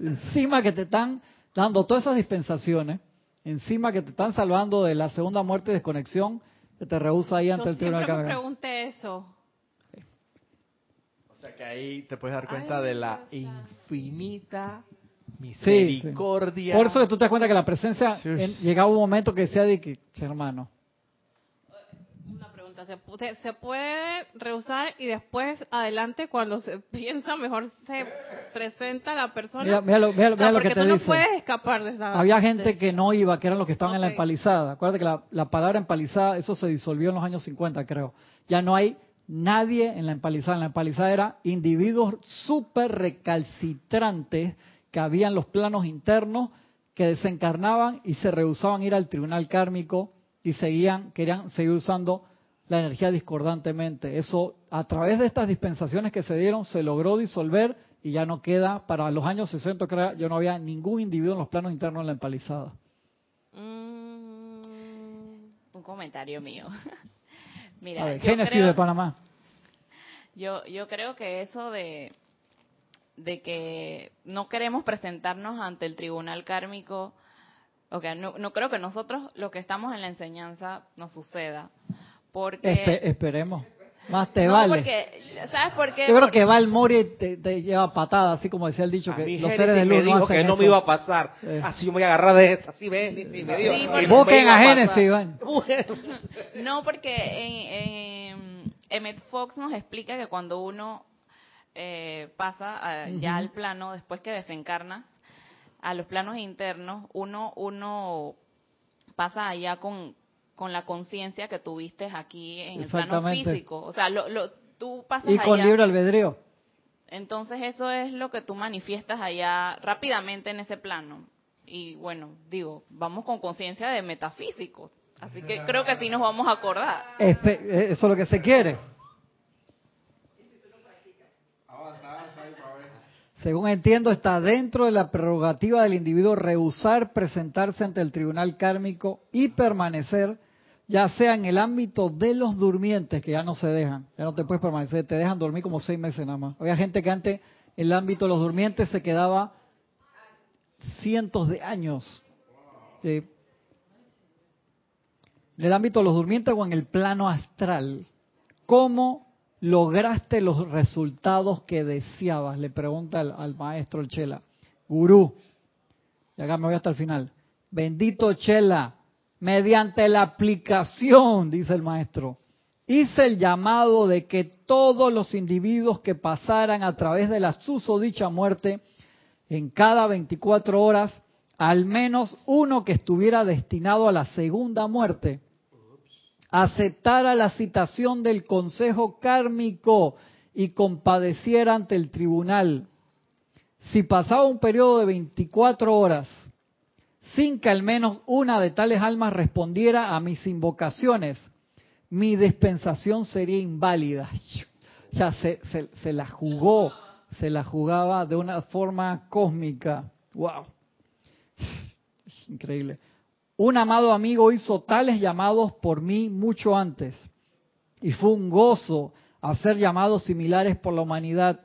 Encima que te están dando todas esas dispensaciones, encima que te están salvando de la segunda muerte y desconexión, que te rehúsa ahí ante el tribunal kármico. Yo pregunté eso que ahí te puedes dar cuenta de la infinita misericordia. Por eso que tú te das cuenta que la presencia llegaba un momento que decía de que, hermano. Una pregunta, ¿se puede, rehusar y después adelante cuando se (laughs) piensa mejor se presenta la persona? Mira, lo, que te tú no puedes escapar de esa... Había gente que no iba, que eran los que estaban en la empalizada. Acuérdate que la, la palabra empalizada, eso se disolvió en los años 50, creo. Ya no hay nadie en la empalizada. En la empalizada era individuos súper recalcitrantes que habían los planos internos que desencarnaban y se rehusaban a ir al tribunal kármico y seguían, querían seguir usando la energía discordantemente. Eso, a través de estas dispensaciones que se dieron, se logró disolver y ya no queda, para los años 60, creo, yo no había ningún individuo en los planos internos en la empalizada. Mm, un comentario mío. (laughs) Mira, A ver, yo Génesis creo- de Panamá. Yo, yo creo que eso de, de que no queremos presentarnos ante el tribunal kármico, o que no, no creo que nosotros, lo que estamos en la enseñanza, nos suceda. Porque. Espe- esperemos. Más te no, vale. porque, ¿sabes por qué? Yo creo Porque- que va el Mori y te, te lleva patada, así como decía el dicho, A que los seres de me luz no dijo hacen que no eso. me iba a pasar. Eh. Así yo me voy a agarrar de esa. Así ven, me dijo. Sí, no me Busquen a. Génesis, Iván. (laughs) No, porque en, en Emmet Fox nos explica que cuando uno eh, pasa a- ya al plano, después que desencarnas, a los planos internos, uno, uno pasa allá con, con la conciencia que tuviste aquí en el plano físico. O sea, lo, lo- tú pasas Y con allá. libre albedrío. Entonces eso es lo que tú manifiestas allá rápidamente en ese plano. Y bueno, digo, vamos con conciencia de metafísicos. Así que creo que sí nos vamos a acordar. Espe- eh, eso es lo que se quiere. Según entiendo, está dentro de la prerrogativa del individuo rehusar presentarse ante el tribunal kármico y permanecer, ya sea en el ámbito de los durmientes, que ya no se dejan, ya no te puedes permanecer, te dejan dormir como seis meses nada más. Había gente que antes, en el ámbito de los durmientes, se quedaba cientos de años. En el ámbito de los durmientes o en el plano astral. ¿Cómo lograste los resultados que deseabas? Le pregunta al, al maestro el Chela. Gurú. Y acá me voy hasta el final. Bendito Chela. Mediante la aplicación, dice el maestro, hice el llamado de que todos los individuos que pasaran a través de la susodicha muerte en cada 24 horas, al menos uno que estuviera destinado a la segunda muerte, aceptara la citación del consejo kármico y compadeciera ante el tribunal. Si pasaba un periodo de 24 horas sin que al menos una de tales almas respondiera a mis invocaciones, mi dispensación sería inválida. O sea, se, la jugó, se la jugaba de una forma cósmica. ¡Wow! Increíble. Un amado amigo hizo tales llamados por mí mucho antes. Y fue un gozo hacer llamados similares por la humanidad.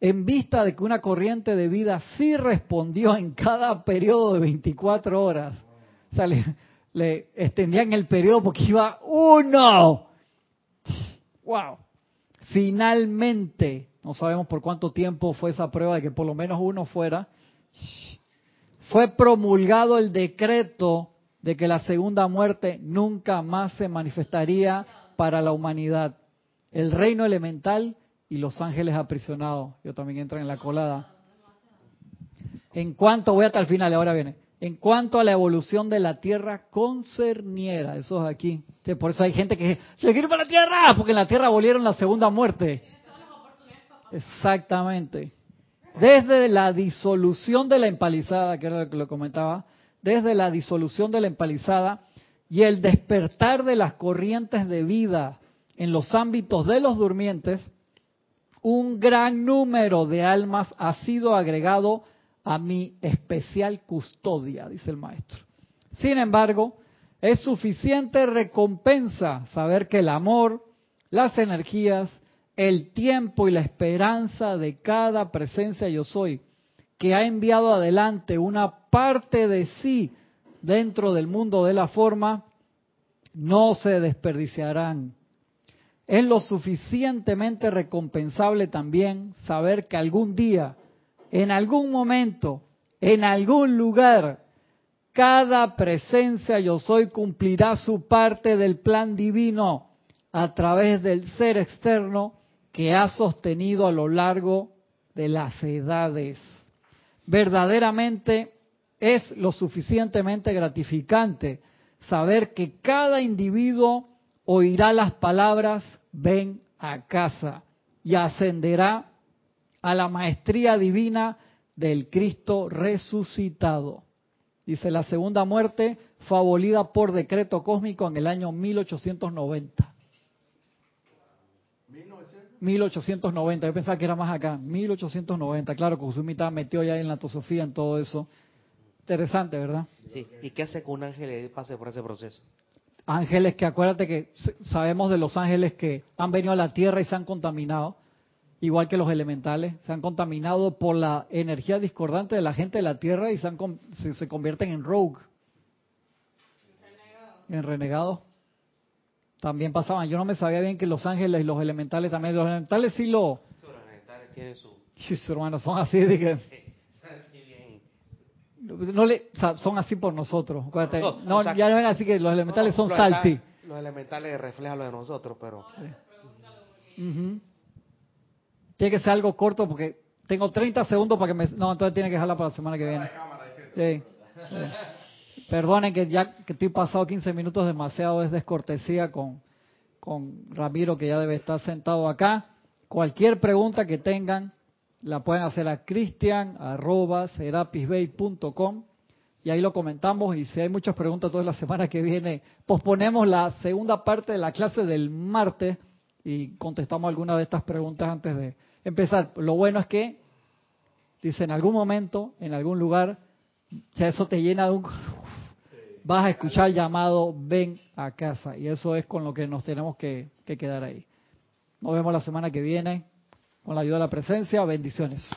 En vista de que una corriente de vida sí respondió en cada periodo de 24 horas. O sea, le, extendían el periodo porque iba uno. ¡Wow! Finalmente, no sabemos por cuánto tiempo fue esa prueba de que por lo menos uno fuera, fue promulgado el decreto de que la segunda muerte nunca más se manifestaría para la humanidad. El reino elemental y los ángeles aprisionados. Yo también entran en la colada. En cuanto, voy hasta el final, ahora viene. En cuanto a la evolución de la Tierra concerniera, eso es aquí. Por eso hay gente que dice, yo ir para la Tierra, porque en la Tierra abolieron la segunda muerte. Exactamente. Desde la disolución de la empalizada, que era lo que lo comentaba, desde la disolución de la empalizada y el despertar de las corrientes de vida en los ámbitos de los durmientes, un gran número de almas ha sido agregado a mi especial custodia, dice el maestro. Sin embargo, es suficiente recompensa saber que el amor, las energías, el tiempo y la esperanza de cada presencia yo soy, que ha enviado adelante una parte de sí dentro del mundo de la forma, no se desperdiciarán. Es lo suficientemente recompensable también saber que algún día, en algún momento, en algún lugar, cada presencia yo soy cumplirá su parte del plan divino a través del ser externo que ha sostenido a lo largo de las edades. Verdaderamente es lo suficientemente gratificante saber que cada individuo oirá las palabras ven a casa y ascenderá a la maestría divina del Cristo resucitado. Dice, la segunda muerte fue abolida por decreto cósmico en el año 1890. 1890, yo pensaba que era más acá, 1890, claro, Kusumi estaba metido ya en la tosofía, en todo eso. Interesante, ¿verdad? Sí. ¿Y qué hace que un ángel pase por ese proceso? Ángeles que acuérdate que sabemos de los ángeles que han venido a la tierra y se han contaminado, igual que los elementales, se han contaminado por la energía discordante de la gente de la tierra y se, han, se, convierten en rogue, en renegados. También pasaban, yo no me sabía bien que los ángeles y los elementales también, los elementales sí lo... Los elementales tienen su... hermanos, son así de que... (laughs) No le, son así por nosotros. No, ya no ven así que los elementales son salti. Los elementales reflejan lo de nosotros, pero. Tiene que ser algo corto porque tengo 30 segundos para que me. No, entonces tiene que dejarla para la semana que viene. Sí. Perdonen que ya que estoy pasado 15 minutos demasiado es descortesía con, con Ramiro que ya debe estar sentado acá. Cualquier pregunta que tengan, la pueden hacer a cristian y ahí lo comentamos y si hay muchas preguntas toda la semana que viene, posponemos la segunda parte de la clase del martes y contestamos algunas de estas preguntas antes de empezar. Lo bueno es que, dice, en algún momento, en algún lugar, ya eso te llena de un... vas a escuchar el llamado, ven a casa. Y eso es con lo que nos tenemos que quedar ahí. Nos vemos la semana que viene. Con la ayuda de la presencia, bendiciones.